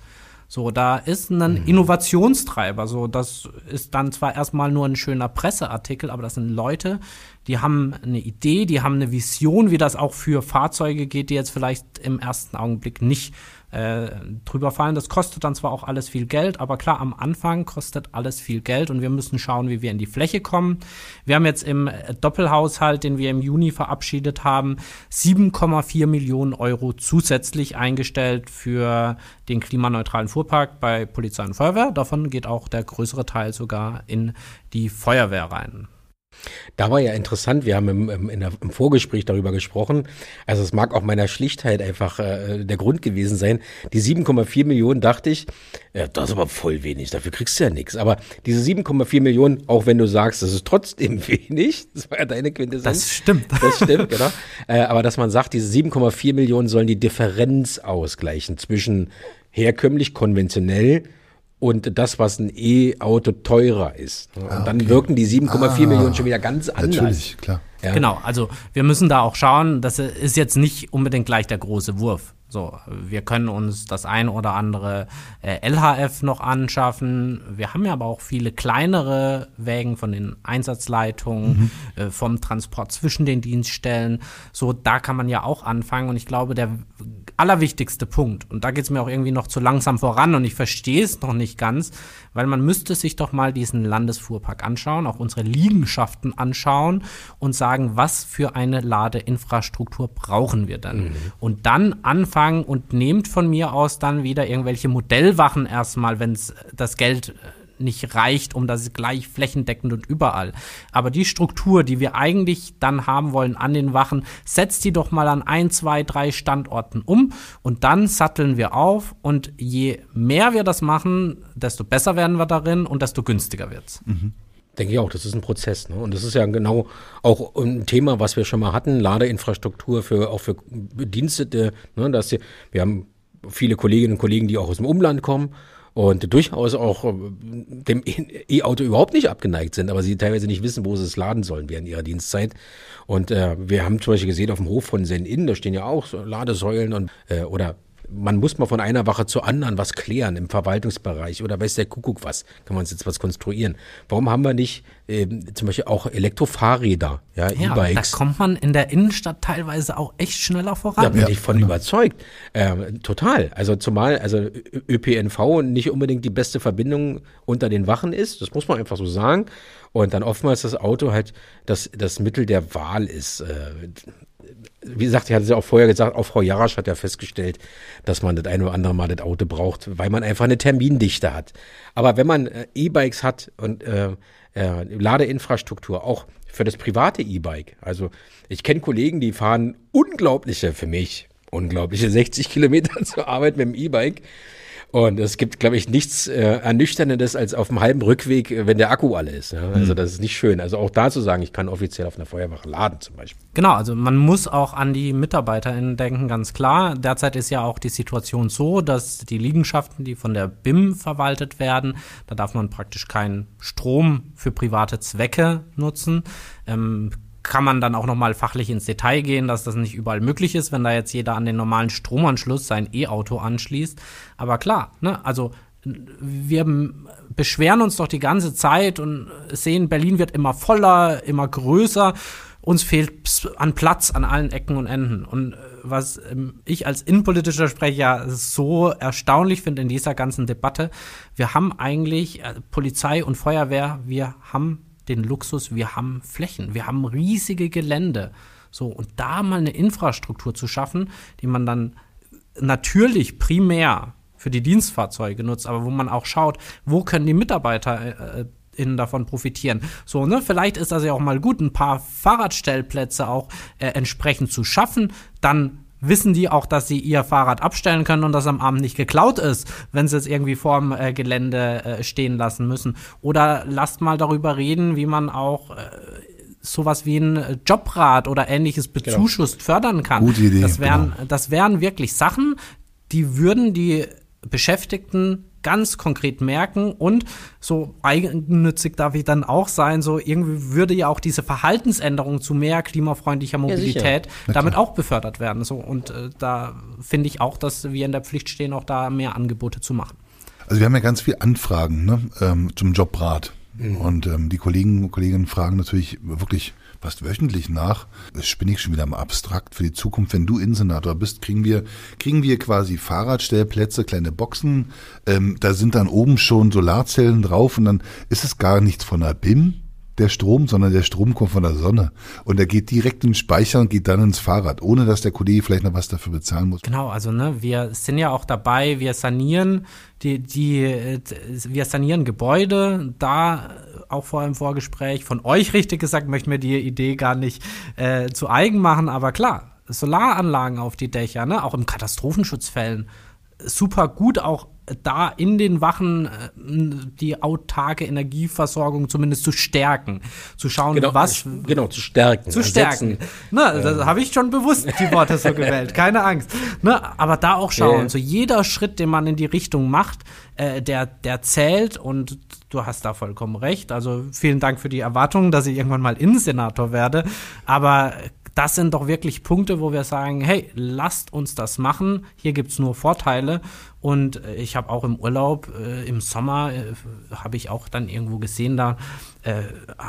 So, da ist ein mhm. Innovationstreiber. So, das ist dann zwar erstmal nur ein schöner Presseartikel, aber das sind Leute, die haben eine Idee, die haben eine Vision, wie das auch für Fahrzeuge geht, die jetzt vielleicht im ersten Augenblick nicht äh, drüber fallen. Das kostet dann zwar auch alles viel Geld, aber klar, am Anfang kostet alles viel Geld und wir müssen schauen, wie wir in die Fläche kommen. Wir haben jetzt im Doppelhaushalt, den wir im Juni verabschiedet haben, 7,4 Millionen Euro zusätzlich eingestellt für den klimaneutralen Fuhrpark bei Polizei und Feuerwehr. Davon geht auch der größere Teil sogar in die Feuerwehr rein. Da war ja interessant, wir haben im, im, der, im, Vorgespräch darüber gesprochen. Also es mag auch meiner Schlichtheit einfach äh, der Grund gewesen sein. Die 7,4 Millionen dachte ich, ja, das ist aber voll wenig, dafür kriegst du ja nichts. Aber diese 7,4 Millionen, auch wenn du sagst, das ist trotzdem wenig, das war ja deine Quintessenz. Das stimmt. Das stimmt, genau. Äh, aber dass man sagt, diese 7,4 Millionen sollen die Differenz ausgleichen zwischen herkömmlich, konventionell und das, was ein E-Auto teurer ist. Und ah, dann wirken die 7,4 ah, Millionen schon wieder ganz anders. Natürlich, klar. Ja. Genau, also wir müssen da auch schauen, das ist jetzt nicht unbedingt gleich der große Wurf. So, wir können uns das ein oder andere äh, LHF noch anschaffen. Wir haben ja aber auch viele kleinere Wägen von den Einsatzleitungen, mhm. äh, vom Transport zwischen den Dienststellen. So, da kann man ja auch anfangen. Und ich glaube, der allerwichtigste Punkt, und da geht es mir auch irgendwie noch zu langsam voran und ich verstehe es noch nicht ganz, weil man müsste sich doch mal diesen Landesfuhrpark anschauen, auch unsere Liegenschaften anschauen und sagen, was für eine Ladeinfrastruktur brauchen wir dann? Mhm. Und dann anfangen und nehmt von mir aus dann wieder irgendwelche Modellwachen erstmal, wenn es das Geld äh, nicht reicht, um das gleich flächendeckend und überall. Aber die Struktur, die wir eigentlich dann haben wollen an den Wachen, setzt die doch mal an ein, zwei, drei Standorten um und dann satteln wir auf und je mehr wir das machen, desto besser werden wir darin und desto günstiger wird's. Mhm. Denke ich auch, das ist ein Prozess. Ne? Und das ist ja genau auch ein Thema, was wir schon mal hatten, Ladeinfrastruktur für auch für Bedienstete. Ne? Dass wir, wir haben viele Kolleginnen und Kollegen, die auch aus dem Umland kommen und durchaus auch äh, dem E-Auto überhaupt nicht abgeneigt sind, aber sie teilweise nicht wissen, wo sie es laden sollen während ihrer Dienstzeit. Und äh, wir haben zum Beispiel gesehen auf dem Hof von Zen Inn, da stehen ja auch so Ladesäulen und äh, oder man muss mal von einer Wache zur anderen was klären im Verwaltungsbereich oder weiß der Kuckuck was, kann man uns jetzt was konstruieren. Warum haben wir nicht äh, zum Beispiel auch Elektrofahrräder, ja, ja E-Bikes? Da kommt man in der Innenstadt teilweise auch echt schneller voran. Da bin ja, ich von genau. überzeugt. Äh, total. Also zumal also ÖPNV nicht unbedingt die beste Verbindung unter den Wachen ist, das muss man einfach so sagen. Und dann oftmals das Auto halt das, das Mittel der Wahl ist. Äh, wie gesagt, ich hatte es ja auch vorher gesagt, auch Frau Jarasch hat ja festgestellt, dass man das eine oder andere Mal das Auto braucht, weil man einfach eine Termindichte hat. Aber wenn man äh, E-Bikes hat und äh, äh, Ladeinfrastruktur, auch für das private E-Bike, also ich kenne Kollegen, die fahren unglaubliche, für mich, unglaubliche 60 Kilometer zur Arbeit mit dem E-Bike und es gibt, glaube ich, nichts äh, Ernüchterndes als auf dem halben Rückweg, äh, wenn der Akku alle ist. Ja? Also mhm. das ist nicht schön. Also auch da zu sagen, ich kann offiziell auf einer Feuerwache laden zum Beispiel. Genau, also man muss auch an die MitarbeiterInnen denken, ganz klar. Derzeit ist ja auch die Situation so, dass die Liegenschaften, die von der BIM verwaltet werden, da darf man praktisch keinen Strom für private Zwecke nutzen. Ähm, kann man dann auch nochmal fachlich ins Detail gehen, dass das nicht überall möglich ist, wenn da jetzt jeder an den normalen Stromanschluss sein E-Auto anschließt. Aber klar, ne, also wir beschweren uns doch die ganze Zeit und sehen, Berlin wird immer voller, immer größer. Uns fehlt an Platz an allen Ecken und Enden. Und äh, was ähm, ich als innenpolitischer Sprecher so erstaunlich finde in dieser ganzen Debatte, wir haben eigentlich äh, Polizei und Feuerwehr, wir haben den Luxus, wir haben Flächen, wir haben riesige Gelände. So, und da mal eine Infrastruktur zu schaffen, die man dann natürlich primär für die Dienstfahrzeuge nutzt, aber wo man auch schaut, wo können die Mitarbeiter äh, innen davon profitieren. So, ne, vielleicht ist das ja auch mal gut, ein paar Fahrradstellplätze auch äh, entsprechend zu schaffen, dann wissen die auch, dass sie ihr Fahrrad abstellen können und das am Abend nicht geklaut ist, wenn sie es irgendwie vorm äh, Gelände äh, stehen lassen müssen. Oder lasst mal darüber reden, wie man auch äh, sowas wie ein Jobrat oder ähnliches genau. bezuschusst genau. fördern kann. Gute Idee. Das wären, genau. das wären wirklich Sachen, die würden die Beschäftigten ganz konkret merken und so eigennützig darf ich dann auch sein, so irgendwie würde ja auch diese Verhaltensänderung zu mehr klimafreundlicher Mobilität ja, damit auch befördert werden. So und äh, da finde ich auch, dass wir in der Pflicht stehen, auch da mehr Angebote zu machen. Also wir haben ja ganz viele Anfragen ne, ähm, zum Jobrat. Mhm. Und ähm, die Kollegen und Kolleginnen fragen natürlich wirklich fast wöchentlich nach. Das bin ich schon wieder mal abstrakt für die Zukunft. Wenn du Innensenator bist, kriegen wir, kriegen wir quasi Fahrradstellplätze, kleine Boxen. Ähm, da sind dann oben schon Solarzellen drauf und dann ist es gar nichts von der BIM, der Strom, sondern der Strom kommt von der Sonne. Und er geht direkt in den Speicher und geht dann ins Fahrrad, ohne dass der Kollege vielleicht noch was dafür bezahlen muss. Genau, also ne, wir sind ja auch dabei, wir sanieren die, die, wir sanieren Gebäude, da auch vor einem Vorgespräch von euch richtig gesagt, möchten wir die Idee gar nicht äh, zu eigen machen, aber klar, Solaranlagen auf die Dächer, ne, auch im Katastrophenschutzfällen, super gut auch da in den Wachen äh, die autarke Energieversorgung zumindest zu stärken, zu schauen, genau, was genau zu stärken, zu stärken. Na, das ähm. habe ich schon bewusst die Worte so gewählt, keine Angst. Ne, aber da auch schauen, ja. so jeder Schritt, den man in die Richtung macht, äh, der der zählt und du hast da vollkommen recht. Also vielen Dank für die Erwartung, dass ich irgendwann mal Innensenator werde, aber das sind doch wirklich Punkte, wo wir sagen, hey, lasst uns das machen. Hier gibt's nur Vorteile. Und äh, ich habe auch im Urlaub, äh, im Sommer, äh, habe ich auch dann irgendwo gesehen, da äh,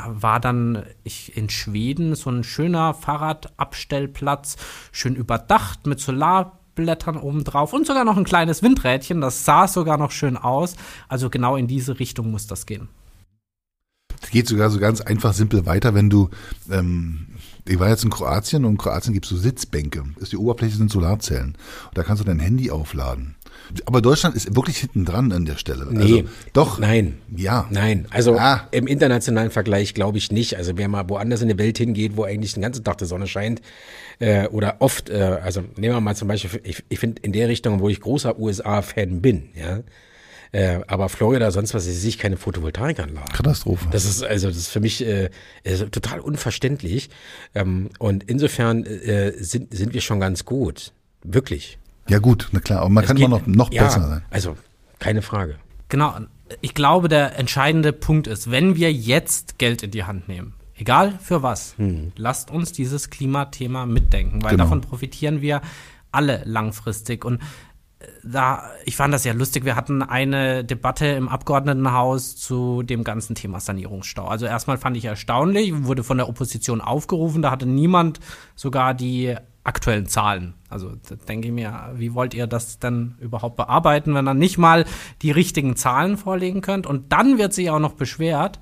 war dann ich in Schweden so ein schöner Fahrradabstellplatz, schön überdacht mit Solarblättern oben drauf und sogar noch ein kleines Windrädchen. Das sah sogar noch schön aus. Also genau in diese Richtung muss das gehen. Es geht sogar so ganz einfach simpel weiter, wenn du ähm, ich war jetzt in Kroatien und in Kroatien gibt es so Sitzbänke. Ist die Oberfläche sind Solarzellen. Und da kannst du dein Handy aufladen. Aber Deutschland ist wirklich hinten dran an der Stelle. Nee, also, doch. Nein. Ja. Nein. Also ah. im internationalen Vergleich glaube ich nicht. Also wer mal woanders in die Welt hingeht, wo eigentlich den ganzen Tag die Sonne scheint, äh, oder oft, äh, also nehmen wir mal zum Beispiel, ich, ich finde in der Richtung, wo ich großer USA-Fan bin, ja, äh, aber Florida, sonst was, ich sehe keine Photovoltaikanlage. Katastrophe. Das ist also das ist für mich äh, ist total unverständlich. Ähm, und insofern äh, sind, sind wir schon ganz gut. Wirklich. Ja, gut, na klar, aber man es kann geht, immer noch, noch ja, besser sein. Also, keine Frage. Genau. Ich glaube, der entscheidende Punkt ist, wenn wir jetzt Geld in die Hand nehmen, egal für was, hm. lasst uns dieses Klimathema mitdenken, weil genau. davon profitieren wir alle langfristig. Und da, ich fand das ja lustig. Wir hatten eine Debatte im Abgeordnetenhaus zu dem ganzen Thema Sanierungsstau. Also erstmal fand ich erstaunlich, wurde von der Opposition aufgerufen, da hatte niemand sogar die aktuellen Zahlen. Also denke ich mir, wie wollt ihr das denn überhaupt bearbeiten, wenn ihr nicht mal die richtigen Zahlen vorlegen könnt? Und dann wird sich auch noch beschwert,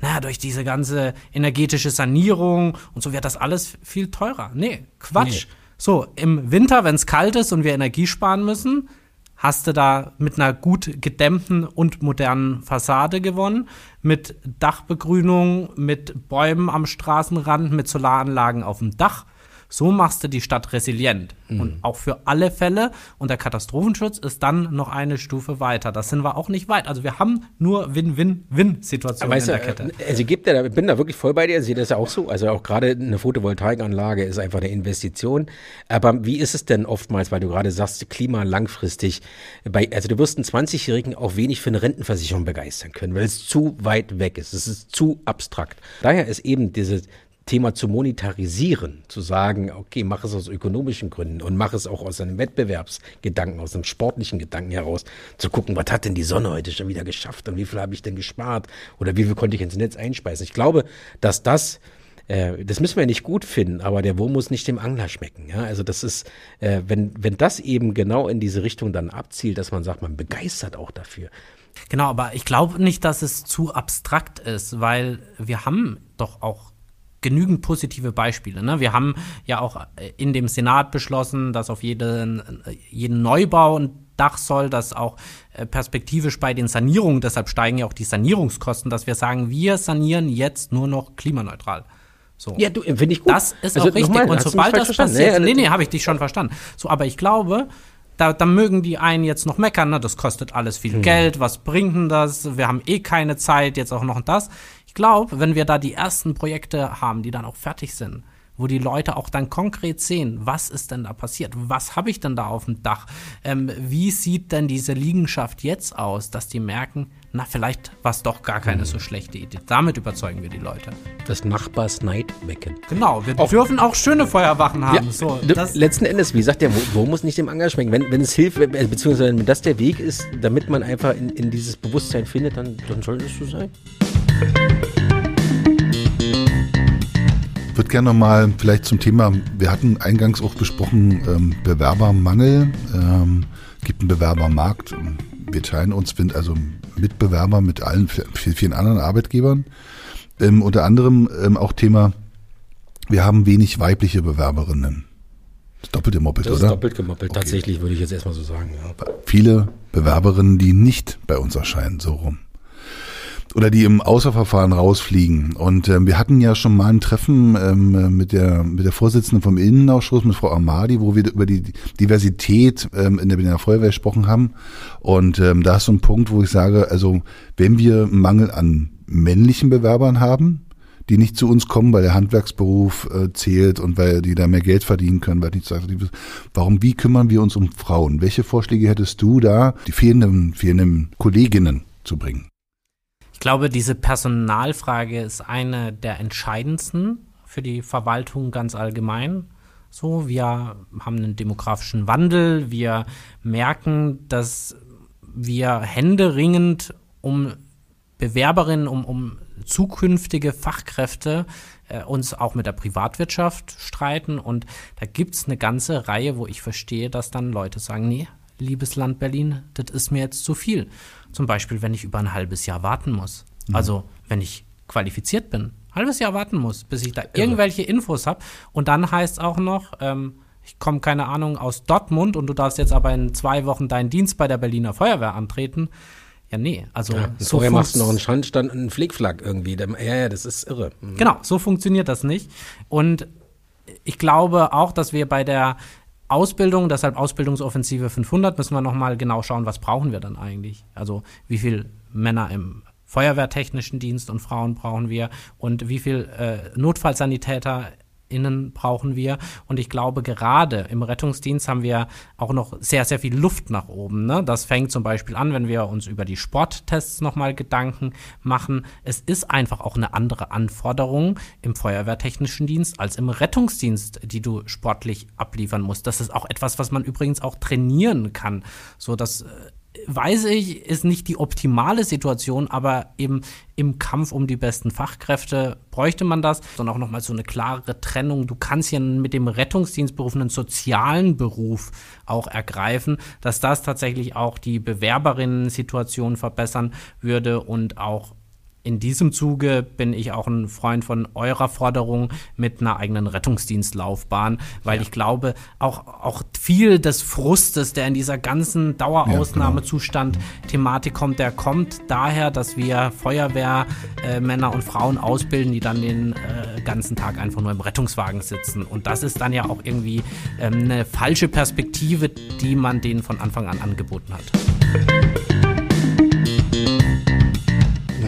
naja, durch diese ganze energetische Sanierung und so wird das alles viel teurer. Nee, Quatsch. Nee. So, im Winter, wenn es kalt ist und wir Energie sparen müssen, hast du da mit einer gut gedämmten und modernen Fassade gewonnen, mit Dachbegrünung, mit Bäumen am Straßenrand, mit Solaranlagen auf dem Dach. So machst du die Stadt resilient. Mhm. Und auch für alle Fälle. Und der Katastrophenschutz ist dann noch eine Stufe weiter. Das sind wir auch nicht weit. Also wir haben nur Win-Win-Win-Situationen in der Kette. Also gibt ja, ich bin da wirklich voll bei dir. Sehe das ja auch so. Also auch gerade eine Photovoltaikanlage ist einfach eine Investition. Aber wie ist es denn oftmals, weil du gerade sagst, Klima langfristig. Bei, also du wirst einen 20-Jährigen auch wenig für eine Rentenversicherung begeistern können, weil es zu weit weg ist. Es ist zu abstrakt. Daher ist eben diese Thema zu monetarisieren, zu sagen, okay, mach es aus ökonomischen Gründen und mach es auch aus einem Wettbewerbsgedanken, aus einem sportlichen Gedanken heraus, zu gucken, was hat denn die Sonne heute schon wieder geschafft und wie viel habe ich denn gespart oder wie viel konnte ich ins Netz einspeisen. Ich glaube, dass das äh, das müssen wir nicht gut finden, aber der Wurm muss nicht dem Angler schmecken. Ja? Also das ist, äh, wenn, wenn das eben genau in diese Richtung dann abzielt, dass man sagt, man begeistert auch dafür. Genau, aber ich glaube nicht, dass es zu abstrakt ist, weil wir haben doch auch genügend positive Beispiele. Ne? Wir haben ja auch äh, in dem Senat beschlossen, dass auf jeden, äh, jeden Neubau ein Dach soll, dass auch äh, perspektivisch bei den Sanierungen, deshalb steigen ja auch die Sanierungskosten, dass wir sagen, wir sanieren jetzt nur noch klimaneutral. So. Ja, du, finde ich gut. Das ist also, auch richtig. Mal, und sobald das passiert, nee, nee, nee habe ich dich schon verstanden. So, aber ich glaube, da, da mögen die einen jetzt noch meckern, ne? das kostet alles viel hm. Geld, was bringt denn das? Wir haben eh keine Zeit, jetzt auch noch das. Ich glaube, wenn wir da die ersten Projekte haben, die dann auch fertig sind, wo die Leute auch dann konkret sehen, was ist denn da passiert? Was habe ich denn da auf dem Dach? Ähm, wie sieht denn diese Liegenschaft jetzt aus, dass die merken, na, vielleicht war es doch gar keine so schlechte Idee. Damit überzeugen wir die Leute. Das Nachbarsneid wecken. Genau, wir auch, dürfen auch schöne Feuerwachen haben. Ja, so, letzten Endes, wie sagt der, wo, muss nicht dem Anger schmecken? Wenn, wenn es hilft, beziehungsweise wenn das der Weg ist, damit man einfach in, in dieses Bewusstsein findet, dann, dann soll es so sein. Ich würde gerne nochmal vielleicht zum Thema, wir hatten eingangs auch besprochen, ähm, Bewerbermangel. Ähm, gibt einen Bewerbermarkt. Wir teilen uns, sind also Mitbewerber mit allen vielen anderen Arbeitgebern. Ähm, unter anderem ähm, auch Thema, wir haben wenig weibliche Bewerberinnen. Das doppelt gemoppelt, oder? Das ist doppelt gemoppelt, okay. tatsächlich, würde ich jetzt erstmal so sagen. Ja. Viele Bewerberinnen, die nicht bei uns erscheinen, so rum oder die im Außerverfahren rausfliegen. Und ähm, wir hatten ja schon mal ein Treffen ähm, mit der mit der Vorsitzenden vom Innenausschuss, mit Frau Amadi, wo wir über die Diversität ähm, in der Berliner Feuerwehr gesprochen haben. Und ähm, da ist so ein Punkt, wo ich sage, also wenn wir Mangel an männlichen Bewerbern haben, die nicht zu uns kommen, weil der Handwerksberuf äh, zählt und weil die da mehr Geld verdienen können, weil nichts attraktiv Warum, wie kümmern wir uns um Frauen? Welche Vorschläge hättest du da, die fehlenden, fehlenden Kolleginnen zu bringen? Glaube, diese Personalfrage ist eine der entscheidendsten für die Verwaltung ganz allgemein. So, wir haben einen demografischen Wandel. Wir merken, dass wir händeringend um Bewerberinnen, um, um zukünftige Fachkräfte äh, uns auch mit der Privatwirtschaft streiten. Und da gibt es eine ganze Reihe, wo ich verstehe, dass dann Leute sagen, nee, liebes Land Berlin, das ist mir jetzt zu viel. Zum Beispiel, wenn ich über ein halbes Jahr warten muss. Mhm. Also, wenn ich qualifiziert bin, halbes Jahr warten muss, bis ich da irgendwelche Infos habe. Und dann heißt auch noch, ähm, ich komme, keine Ahnung, aus Dortmund und du darfst jetzt aber in zwei Wochen deinen Dienst bei der Berliner Feuerwehr antreten. Ja, nee, also. Ja, so vorher machst du noch einen Schandstand und einen Flickflack irgendwie. Ja, ja, das ist irre. Mhm. Genau, so funktioniert das nicht. Und ich glaube auch, dass wir bei der Ausbildung, deshalb Ausbildungsoffensive 500, müssen wir nochmal genau schauen, was brauchen wir dann eigentlich? Also wie viele Männer im Feuerwehrtechnischen Dienst und Frauen brauchen wir und wie viel äh, Notfallsanitäter innen brauchen wir. Und ich glaube, gerade im Rettungsdienst haben wir auch noch sehr, sehr viel Luft nach oben. Ne? Das fängt zum Beispiel an, wenn wir uns über die Sporttests nochmal Gedanken machen. Es ist einfach auch eine andere Anforderung im Feuerwehrtechnischen Dienst als im Rettungsdienst, die du sportlich abliefern musst. Das ist auch etwas, was man übrigens auch trainieren kann. So, dass äh, weiß ich, ist nicht die optimale Situation, aber eben im Kampf um die besten Fachkräfte bräuchte man das. Und auch nochmal so eine klare Trennung. Du kannst ja mit dem Rettungsdienstberuf einen sozialen Beruf auch ergreifen, dass das tatsächlich auch die Bewerberinnen-Situation verbessern würde und auch in diesem Zuge bin ich auch ein Freund von eurer Forderung mit einer eigenen Rettungsdienstlaufbahn, weil ja. ich glaube, auch, auch viel des Frustes, der in dieser ganzen Dauerausnahmezustand-Thematik kommt, der kommt daher, dass wir Feuerwehrmänner äh, und Frauen ausbilden, die dann den äh, ganzen Tag einfach nur im Rettungswagen sitzen. Und das ist dann ja auch irgendwie ähm, eine falsche Perspektive, die man denen von Anfang an angeboten hat.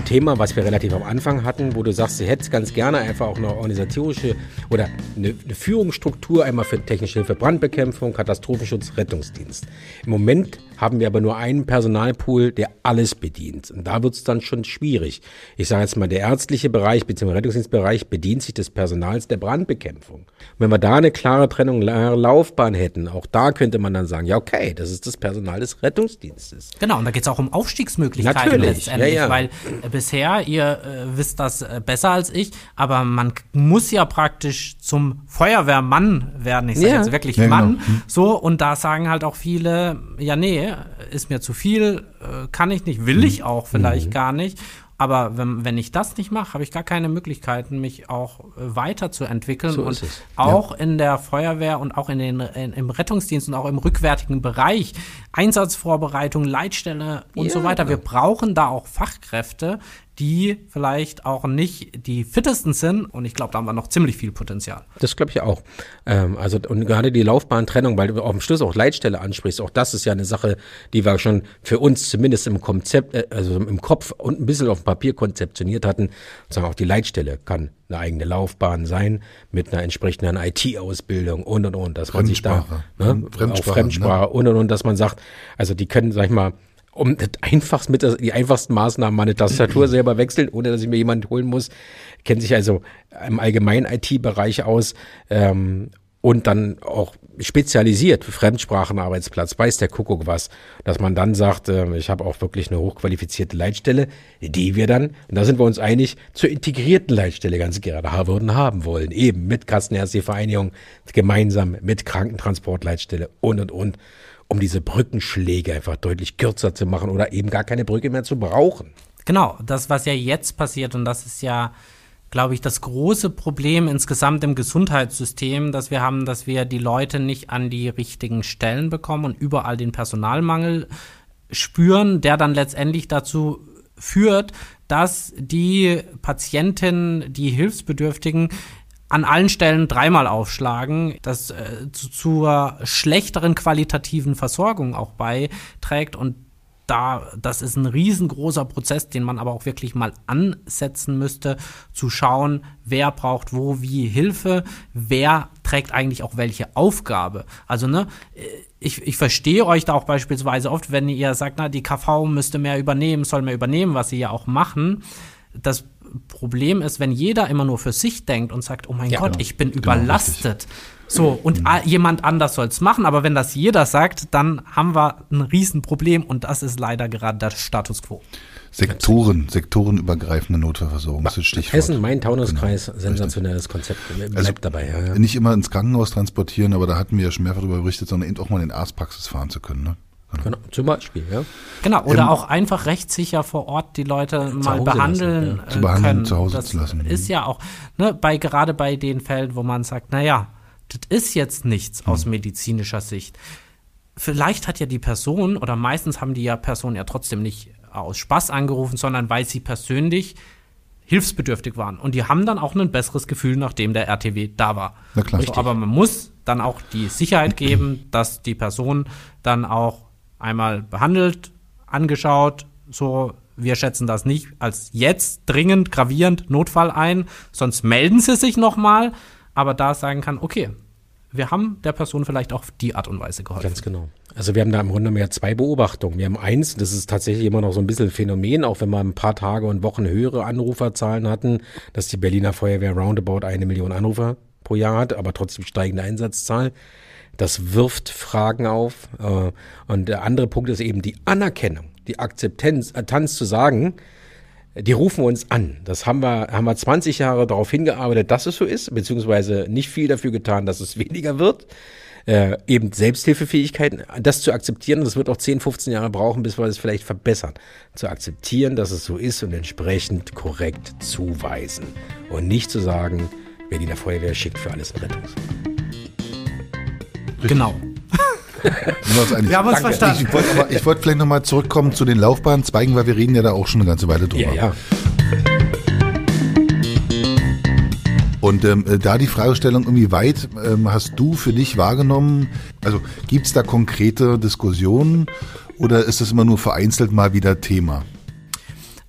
Thema, was wir relativ am Anfang hatten, wo du sagst, du hättest ganz gerne einfach auch eine organisatorische oder eine, eine Führungsstruktur einmal für technische Hilfe, Brandbekämpfung, Katastrophenschutz, Rettungsdienst. Im Moment haben wir aber nur einen Personalpool, der alles bedient. Und da wird es dann schon schwierig. Ich sage jetzt mal, der ärztliche Bereich bzw. Rettungsdienstbereich bedient sich des Personals der Brandbekämpfung. Und wenn wir da eine klare Trennung, klare Laufbahn hätten, auch da könnte man dann sagen, ja okay, das ist das Personal des Rettungsdienstes. Genau, und da geht es auch um Aufstiegsmöglichkeiten Natürlich, letztendlich, ja, ja. weil äh, bisher, ihr äh, wisst das äh, besser als ich, aber man muss ja praktisch zum Feuerwehrmann werden, ich sage Ja. jetzt wirklich Ja, Mann, genau. Hm. so, und da sagen halt auch viele, ja nee, ist mir zu viel, äh, kann ich nicht, will ich auch vielleicht gar nicht. Aber wenn, wenn ich das nicht mache, habe ich gar keine Möglichkeiten, mich auch äh, weiterzuentwickeln So und auch in der Feuerwehr und auch in den, in, im Rettungsdienst und auch im rückwärtigen Bereich, Einsatzvorbereitung, Leitstelle und Ja. so weiter. Wir brauchen da auch Fachkräfte, die vielleicht auch nicht die fittesten sind. Und ich glaube, da haben wir noch ziemlich viel Potenzial. Das glaube ich auch. Ähm, also und gerade die Laufbahntrennung, weil du auf dem Schluss auch Leitstelle ansprichst, auch das ist ja eine Sache, die wir schon für uns zumindest im Konzept, äh, also im Kopf und ein bisschen auf dem Papier konzeptioniert hatten. Sagen auch die Leitstelle kann eine eigene Laufbahn sein mit einer entsprechenden IT-Ausbildung und und und, dass man sich da Fremdsprache. ne, Fremdsprache, auch Fremdsprache und und und, dass man sagt, also die können, sag ich mal, um das einfachst mit die einfachsten Maßnahmen meine Tastatur selber wechseln, ohne dass ich mir jemand holen muss, kennt sich also im allgemeinen IT-Bereich aus ähm, und dann auch spezialisiert für Fremdsprachenarbeitsplatz, weiß der Kuckuck was, dass man dann sagt, äh, ich habe auch wirklich eine hochqualifizierte Leitstelle, die wir dann, und da sind wir uns einig, zur integrierten Leitstelle ganz gerne haben würden haben wollen, eben mit Kassenärztliche Vereinigung, gemeinsam mit Krankentransportleitstelle und und und um diese Brückenschläge einfach deutlich kürzer zu machen oder eben gar keine Brücke mehr zu brauchen. Genau, das, was ja jetzt passiert, und das ist ja, glaube ich, das große Problem insgesamt im Gesundheitssystem, dass wir haben, dass wir die Leute nicht an die richtigen Stellen bekommen und überall den Personalmangel spüren, der dann letztendlich dazu führt, dass die Patienten, die Hilfsbedürftigen, an allen Stellen dreimal aufschlagen, das äh, zu, zur schlechteren qualitativen Versorgung auch beiträgt und da, das ist ein riesengroßer Prozess, den man aber auch wirklich mal ansetzen müsste, zu schauen, wer braucht wo wie Hilfe, wer trägt eigentlich auch welche Aufgabe. Also, ne, ich, ich verstehe euch da auch beispielsweise oft, wenn ihr sagt, na, die KV müsste mehr übernehmen, soll mehr übernehmen, was sie ja auch machen. Das Problem ist, wenn jeder immer nur für sich denkt und sagt, oh mein Ja, Gott, genau. ich bin überlastet. So, und a- jemand anders soll es machen, aber wenn das jeder sagt, dann haben wir ein Riesenproblem und das ist leider gerade der Status quo. Sektoren, sektorenübergreifende Notfallversorgung, das ist Stichwort. Hessen, mein Taunuskreis, Genau, sensationelles Konzept. Bleibt Also, dabei. Ja, ja. Nicht immer ins Krankenhaus transportieren, aber da hatten wir ja schon mehrfach darüber berichtet, sondern eben auch mal in Arztpraxis fahren zu können. Ne? Genau, zum Beispiel, ja. Genau, oder Ähm, auch einfach rechtssicher vor Ort die Leute mal behandeln, lassen, äh, Zu behandeln, können. zu Hause das zu lassen. Ist ja auch, ne, bei, gerade bei den Fällen, wo man sagt, naja, das ist jetzt nichts Hm. aus medizinischer Sicht. Vielleicht hat ja die Person, oder meistens haben die ja Personen ja trotzdem nicht aus Spaß angerufen, sondern weil sie persönlich hilfsbedürftig waren. Und die haben dann auch ein besseres Gefühl, nachdem der RTW da war. Na klar. So, aber man muss dann auch die Sicherheit geben, dass die Person dann auch einmal behandelt, angeschaut, so, wir schätzen das nicht als jetzt dringend, gravierend Notfall ein, sonst melden sie sich nochmal, aber da sagen kann, okay, wir haben der Person vielleicht auf die Art und Weise geholfen. Ganz genau. Also wir haben da im Grunde mehr zwei Beobachtungen. Wir haben eins, das ist tatsächlich immer noch so ein bisschen ein Phänomen, auch wenn wir ein paar Tage und Wochen höhere Anruferzahlen hatten, dass die Berliner Feuerwehr roundabout eine Million Anrufer pro Jahr hat, aber trotzdem steigende Einsatzzahl. Das wirft Fragen auf. Äh, Und der andere Punkt ist eben die Anerkennung, die Akzeptanz Akzeptanz zu sagen, die rufen uns an. Das haben wir, haben wir 20 Jahre darauf hingearbeitet, dass es so ist, beziehungsweise nicht viel dafür getan, dass es weniger wird. Äh, eben Selbsthilfefähigkeiten, das zu akzeptieren, das wird auch 10, 15 Jahre brauchen, bis wir das vielleicht verbessern. Zu akzeptieren, dass es so ist und entsprechend korrekt zuweisen. Und nicht zu sagen, Berliner Feuerwehr schickt für alles einen Rettungs. Genau. Wir haben uns Danke. verstanden. Ich wollte wollte vielleicht nochmal zurückkommen zu den Laufbahnzweigen, weil wir reden ja da auch schon eine ganze Weile drüber. Ja, ja. Und ähm, äh, da die Fragestellung, inwieweit ähm, hast du für dich wahrgenommen, also gibt es da konkrete Diskussionen oder ist das immer nur vereinzelt mal wieder Thema?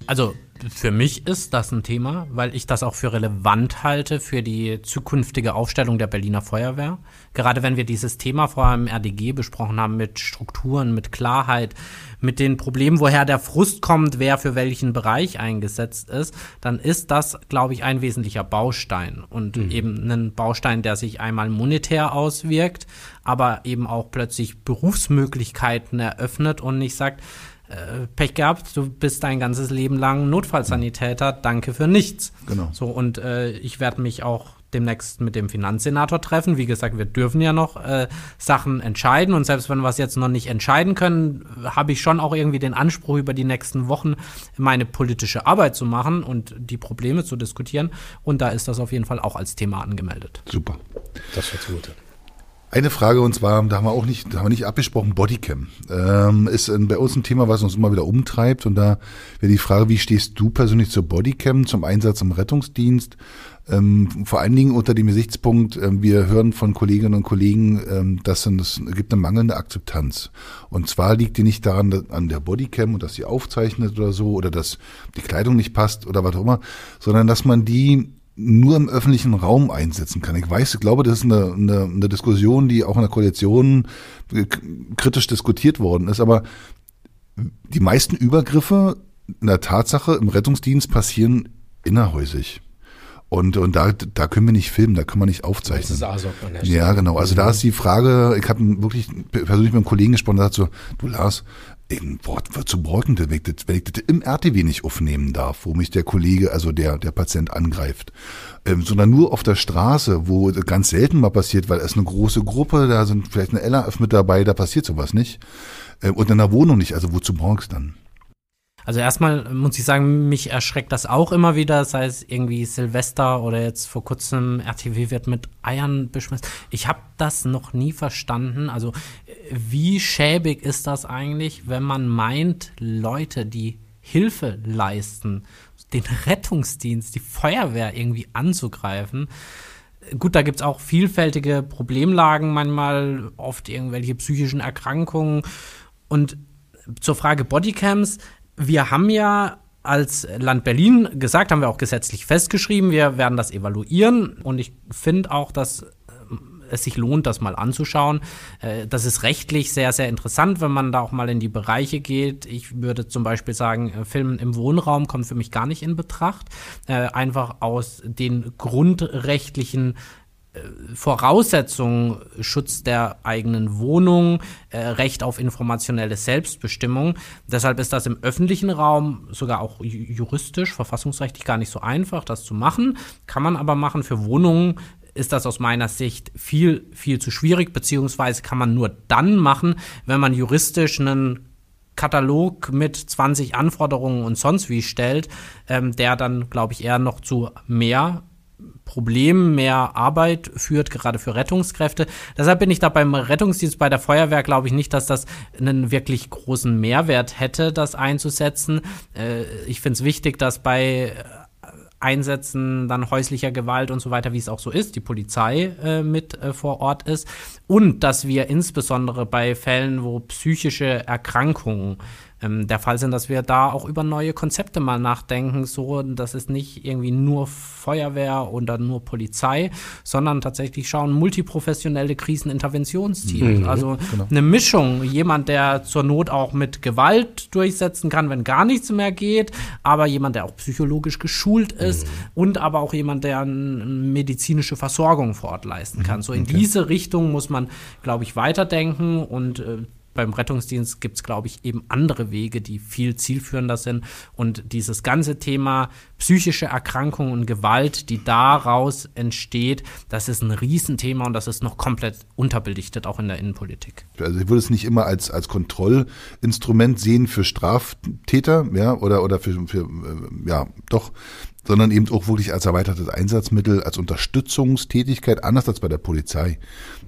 Also Für mich ist das ein Thema, weil ich das auch für relevant halte für die zukünftige Aufstellung der Berliner Feuerwehr. Gerade wenn wir dieses Thema vorher im RDG besprochen haben mit Strukturen, mit Klarheit, mit den Problemen, woher der Frust kommt, wer für welchen Bereich eingesetzt ist, dann ist das, glaube ich, ein wesentlicher Baustein und mhm. eben ein Baustein, der sich einmal monetär auswirkt, aber eben auch plötzlich Berufsmöglichkeiten eröffnet und nicht sagt, äh, Pech gehabt, du bist dein ganzes Leben lang Notfallsanitäter, danke für nichts. Genau. So, und äh, ich werde mich auch demnächst mit dem Finanzsenator treffen. Wie gesagt, wir dürfen ja noch äh, Sachen entscheiden und selbst wenn wir es jetzt noch nicht entscheiden können, habe ich schon auch irgendwie den Anspruch, über die nächsten Wochen meine politische Arbeit zu machen und die Probleme zu diskutieren. Und da ist das auf jeden Fall auch als Thema angemeldet. Super. Das hört gut. Eine Frage und zwar, da haben wir auch nicht, da haben wir nicht abgesprochen, Bodycam. Ähm, ist bei uns ein Thema, was uns immer wieder umtreibt und da wäre die Frage, wie stehst du persönlich zur Bodycam, zum Einsatz im Rettungsdienst? Ähm, vor allen Dingen unter dem Gesichtspunkt, äh, wir hören von Kolleginnen und Kollegen, ähm, dass es gibt eine mangelnde Akzeptanz. Und zwar liegt die nicht daran, an der Bodycam und dass sie aufzeichnet oder so oder dass die Kleidung nicht passt oder was auch immer, sondern dass man die nur im öffentlichen Raum einsetzen kann. Ich weiß, ich glaube, das ist eine, eine, eine Diskussion, die auch in der Koalition äh, kritisch diskutiert worden ist, aber die meisten Übergriffe in der Tatsache im Rettungsdienst passieren innerhäusig. Und, und da, da können wir nicht filmen, da können wir nicht aufzeichnen. Das ist ASOC an der Stelle. Ja, genau. Also da ist die Frage, ich habe wirklich persönlich mit einem Kollegen gesprochen, der hat so, du Lars, ein Wort wird zu bedeuten, wenn ich, das, wenn ich das im RTW nicht aufnehmen darf, wo mich der Kollege, also der, der Patient angreift, ähm, sondern nur auf der Straße, wo ganz selten mal passiert, weil es eine große Gruppe, da sind vielleicht eine LRF mit dabei, da passiert sowas nicht. Ähm, und in der Wohnung nicht, also wozu du dann? Also erstmal muss ich sagen, mich erschreckt das auch immer wieder, sei es irgendwie Silvester oder jetzt vor kurzem RTW wird mit Eiern beschmissen. Ich habe das noch nie verstanden. Also wie schäbig ist das eigentlich, wenn man meint, Leute, die Hilfe leisten, den Rettungsdienst, die Feuerwehr irgendwie anzugreifen? Gut, da gibt es auch vielfältige Problemlagen, manchmal oft irgendwelche psychischen Erkrankungen. Und zur Frage Bodycams, wir haben ja als Land Berlin gesagt, haben wir auch gesetzlich festgeschrieben, wir werden das evaluieren und ich finde auch, dass äh, es sich lohnt, das mal anzuschauen. Äh, das ist rechtlich sehr, sehr interessant, wenn man da auch mal in die Bereiche geht. Ich würde zum Beispiel sagen, äh, Filmen im Wohnraum kommt für mich gar nicht in Betracht. Einfach aus den grundrechtlichen Voraussetzungen Schutz der eigenen Wohnung, äh, Recht auf informationelle Selbstbestimmung. Deshalb ist das im öffentlichen Raum sogar auch juristisch, verfassungsrechtlich gar nicht so einfach, das zu machen. Kann man aber machen für Wohnungen ist das aus meiner Sicht viel, viel zu schwierig, beziehungsweise kann man nur dann machen, wenn man juristisch einen Katalog mit 20 Anforderungen und sonst wie stellt, ähm, der dann, glaube ich, eher noch zu mehr Problem, mehr Arbeit führt, gerade für Rettungskräfte. Deshalb bin ich da beim Rettungsdienst bei der Feuerwehr, glaube ich nicht, dass das einen wirklich großen Mehrwert hätte, das einzusetzen. Äh, ich finde es wichtig, dass bei Einsätzen dann häuslicher Gewalt und so weiter, wie es auch so ist, die Polizei äh, mit äh, vor Ort ist und dass wir insbesondere bei Fällen, wo psychische Erkrankungen ähm, der Fall sind, dass wir da auch über neue Konzepte mal nachdenken, so dass es nicht irgendwie nur Feuerwehr oder nur Polizei, sondern tatsächlich schauen multiprofessionelle Kriseninterventionsteams. Mhm, also genau. eine Mischung, jemand, der zur Not auch mit Gewalt durchsetzen kann, wenn gar nichts mehr geht, aber jemand, der auch psychologisch geschult ist mhm. und aber auch jemand, der eine medizinische Versorgung vor Ort leisten kann. So in okay. diese Richtung muss man, glaube ich, weiterdenken und äh, beim Rettungsdienst gibt es, glaube ich, eben andere Wege, die viel zielführender sind. Und dieses ganze Thema psychische Erkrankungen und Gewalt, die daraus entsteht, das ist ein Riesenthema und das ist noch komplett unterbelichtet, auch in der Innenpolitik. Also ich würde es nicht immer als, als Kontrollinstrument sehen für Straftäter, ja, oder, oder für, für äh, ja, doch, sondern eben auch wirklich als erweitertes Einsatzmittel, als Unterstützungstätigkeit, anders als bei der Polizei.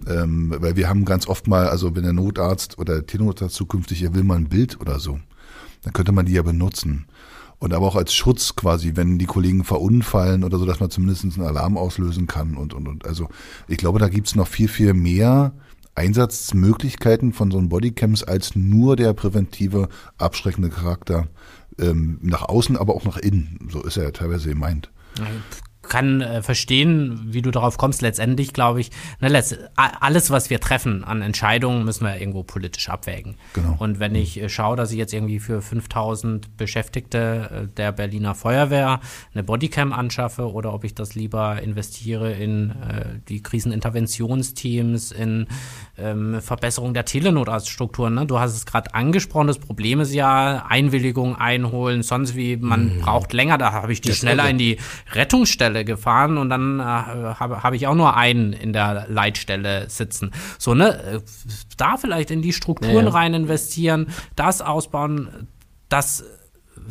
Ähm, weil wir haben ganz oft mal, also wenn der Notarzt oder der Tiernotarzt zukünftig, er will mal ein Bild oder so, dann könnte man die ja benutzen. Und aber auch als Schutz quasi, wenn die Kollegen verunfallen oder so, dass man zumindest einen Alarm auslösen kann und, und, und. Also ich glaube, da gibt's noch viel, viel mehr Einsatzmöglichkeiten von so einem Bodycams als nur der präventive, abschreckende Charakter ähm, nach außen, aber auch nach innen. So ist er ja teilweise gemeint kann äh, verstehen, wie du darauf kommst. Letztendlich glaube ich, ne, alles, was wir treffen an Entscheidungen, müssen wir irgendwo politisch abwägen. Genau. Und wenn ich äh, schaue, dass ich jetzt irgendwie für 5000 Beschäftigte äh, der Berliner Feuerwehr eine Bodycam anschaffe oder ob ich das lieber investiere in äh, die Kriseninterventionsteams, in ähm, Verbesserung der Telenotarztstrukturen. Ne? Du hast es gerade angesprochen, das Problem ist ja Einwilligung einholen, sonst wie, man mhm. braucht länger, da habe ich die das schneller in die Rettungsstelle gefahren und dann äh, habe hab ich auch nur einen in der Leitstelle sitzen. So, ne, da vielleicht in die Strukturen ja, rein investieren, das ausbauen, das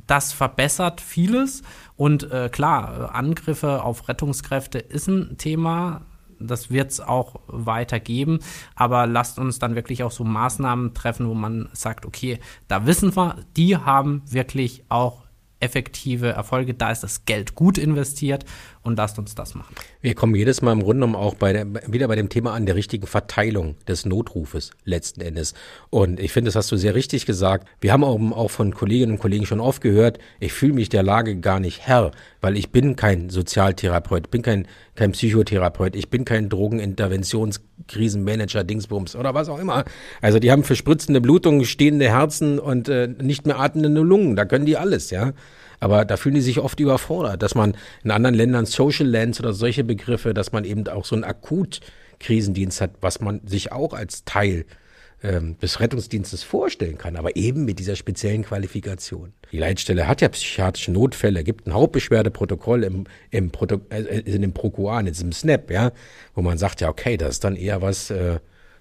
das verbessert vieles. Und äh, klar, Angriffe auf Rettungskräfte ist ein Thema das wird es auch weiter geben. Aber lasst uns dann wirklich auch so Maßnahmen treffen, wo man sagt, okay, da wissen wir, die haben wirklich auch effektive Erfolge. Da ist das Geld gut investiert und lasst uns das machen. Wir kommen jedes Mal im Grunde genommen auch bei der, wieder bei dem Thema an der richtigen Verteilung des Notrufes letzten Endes. Und ich finde, das hast du sehr richtig gesagt. Wir haben auch, auch von Kolleginnen und Kollegen schon oft gehört, ich fühle mich der Lage gar nicht Herr, weil ich bin kein Sozialtherapeut, bin kein, kein Psychotherapeut, ich bin kein Drogeninterventionskrisenmanager, Dingsbums oder was auch immer. Also die haben für spritzende Blutungen stehende Herzen und äh, nicht mehr atmende Lungen. Da können die alles, ja. Aber da fühlen die sich oft überfordert, dass man in anderen Ländern Social Lens oder solche Begriffe, dass man eben auch so einen Akut-Krisendienst hat, was man sich auch als Teil ähm, des Rettungsdienstes vorstellen kann, aber eben mit dieser speziellen Qualifikation. Die Leitstelle hat ja psychiatrische Notfälle, gibt ein Hauptbeschwerdeprotokoll im, im, Proto äh, in dem Prokuan, in diesem SNAP, ja, wo man sagt, ja, okay, das ist dann eher was, äh,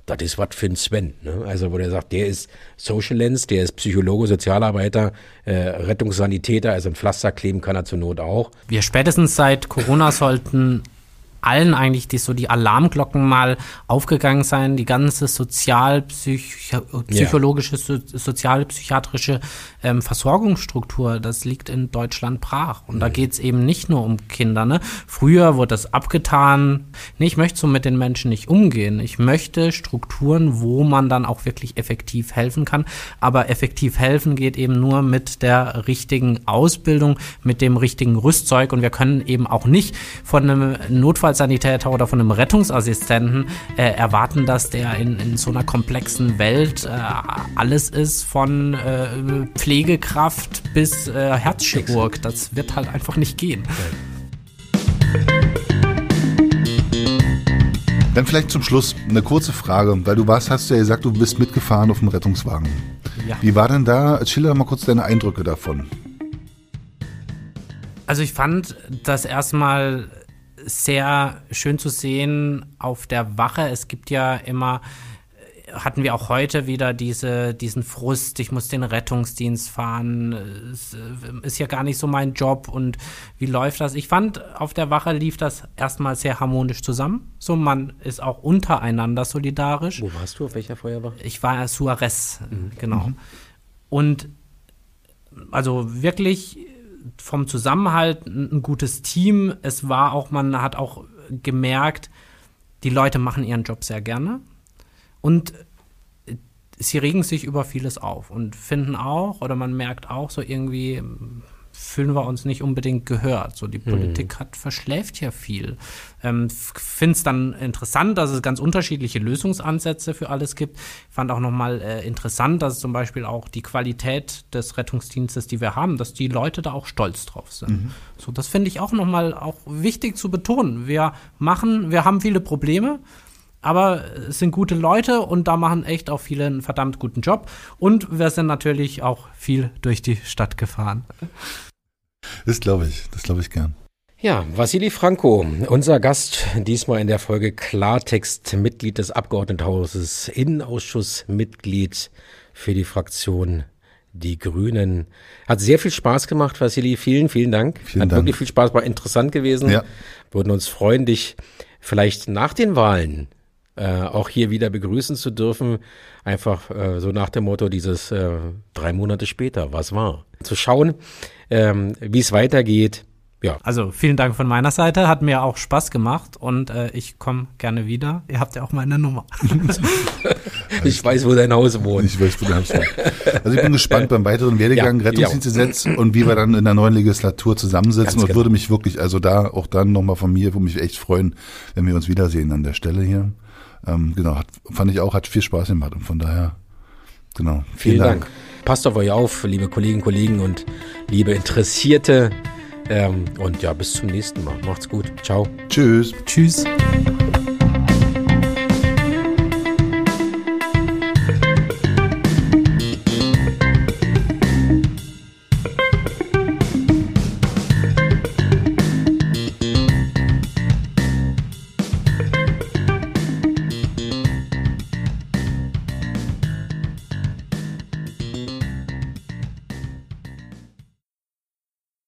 das ist was für ein Sven. Ne? Also wo der sagt, der ist Social Lens, der ist Psychologe, Sozialarbeiter, äh, Rettungssanitäter, also ein Pflaster kleben kann er zur Not auch. Wir spätestens seit Corona sollten allen eigentlich die, so die Alarmglocken mal aufgegangen sein, die ganze sozialpsychologische, ja. so, sozialpsychiatrische ähm, Versorgungsstruktur, das liegt in Deutschland brach. Und mhm. da geht's eben nicht nur um Kinder. Ne? Früher wurde das abgetan. Nee, ich möchte so mit den Menschen nicht umgehen. Ich möchte Strukturen, wo man dann auch wirklich effektiv helfen kann. Aber effektiv helfen geht eben nur mit der richtigen Ausbildung, mit dem richtigen Rüstzeug. Und wir können eben auch nicht von einem Notfallsanitäter oder von einem Rettungsassistenten äh, erwarten, dass der in, in so einer komplexen Welt äh, alles ist von äh, Pflege Pflegekraft bis äh, Herzchirurg. Das wird halt einfach nicht gehen. Dann vielleicht zum Schluss eine kurze Frage, weil du warst, hast du ja gesagt, du bist mitgefahren auf dem Rettungswagen. Ja. Wie war denn da, schilder mal kurz deine Eindrücke davon. Also ich fand das erstmal sehr schön zu sehen auf der Wache. Es gibt ja immer hatten wir auch heute wieder diese, diesen Frust, ich muss den Rettungsdienst fahren, es äh, ist ja gar nicht so mein Job und wie läuft das? Ich fand, auf der Wache lief das erstmal sehr harmonisch zusammen. So, man ist auch untereinander solidarisch. Wo warst du? Auf welcher Feuerwache? Ich war Suarez, mhm. genau. Mhm. Und also wirklich vom Zusammenhalt ein gutes Team. Es war auch, man hat auch gemerkt, die Leute machen ihren Job sehr gerne. Und äh, sie regen sich über vieles auf und finden auch, oder man merkt auch so irgendwie, fühlen wir uns nicht unbedingt gehört. So die Politik mhm. hat verschläft ja viel. Ähm, Finde es dann interessant, dass es ganz unterschiedliche Lösungsansätze für alles gibt. Fand auch nochmal äh, interessant, dass zum Beispiel auch die Qualität des Rettungsdienstes, die wir haben, dass die Leute da auch stolz drauf sind. Mhm. So, das finde ich auch nochmal auch wichtig zu betonen. Wir machen, wir haben viele Probleme. Aber es sind gute Leute und da machen echt auch viele einen verdammt guten Job. Und wir sind natürlich auch viel durch die Stadt gefahren. Das glaube ich, das glaube ich gern. Ja, Vassili Franco, unser Gast diesmal in der Folge Klartext, Mitglied des Abgeordnetenhauses, Innenausschussmitglied für die Fraktion Die Grünen. Hat sehr viel Spaß gemacht, Vassili. Vielen, vielen Dank. Vielen Hat Dank. wirklich viel Spaß, war interessant gewesen. Ja. Würden uns freuen, dich vielleicht nach den Wahlen äh, auch hier wieder begrüßen zu dürfen. Einfach äh, so nach dem Motto dieses äh, drei Monate später, was war? Zu schauen, ähm, wie es weitergeht. Ja. Also vielen Dank von meiner Seite, hat mir auch Spaß gemacht und äh, ich komme gerne wieder. Ihr habt ja auch meine Nummer. ich weiß, wo dein Haus wohnt. Ich weiß, wo dein Haus wohnt. Also ich bin gespannt beim weiteren Werdegang ja, Rettungsdienstgesetz ja. und wie wir dann in der neuen Legislatur zusammensitzen Ganz und genau. würde mich wirklich, also da auch dann nochmal von mir, würde mich echt freuen, wenn wir uns wiedersehen an der Stelle hier. Ähm, genau, hat, fand ich auch, hat viel Spaß gemacht und von daher, genau. Vielen, vielen Dank. Dank. Passt auf euch auf, liebe Kolleginnen, Kollegen und liebe Interessierte. Ähm, und ja, bis zum nächsten Mal. Macht's gut. Ciao. Tschüss. Tschüss.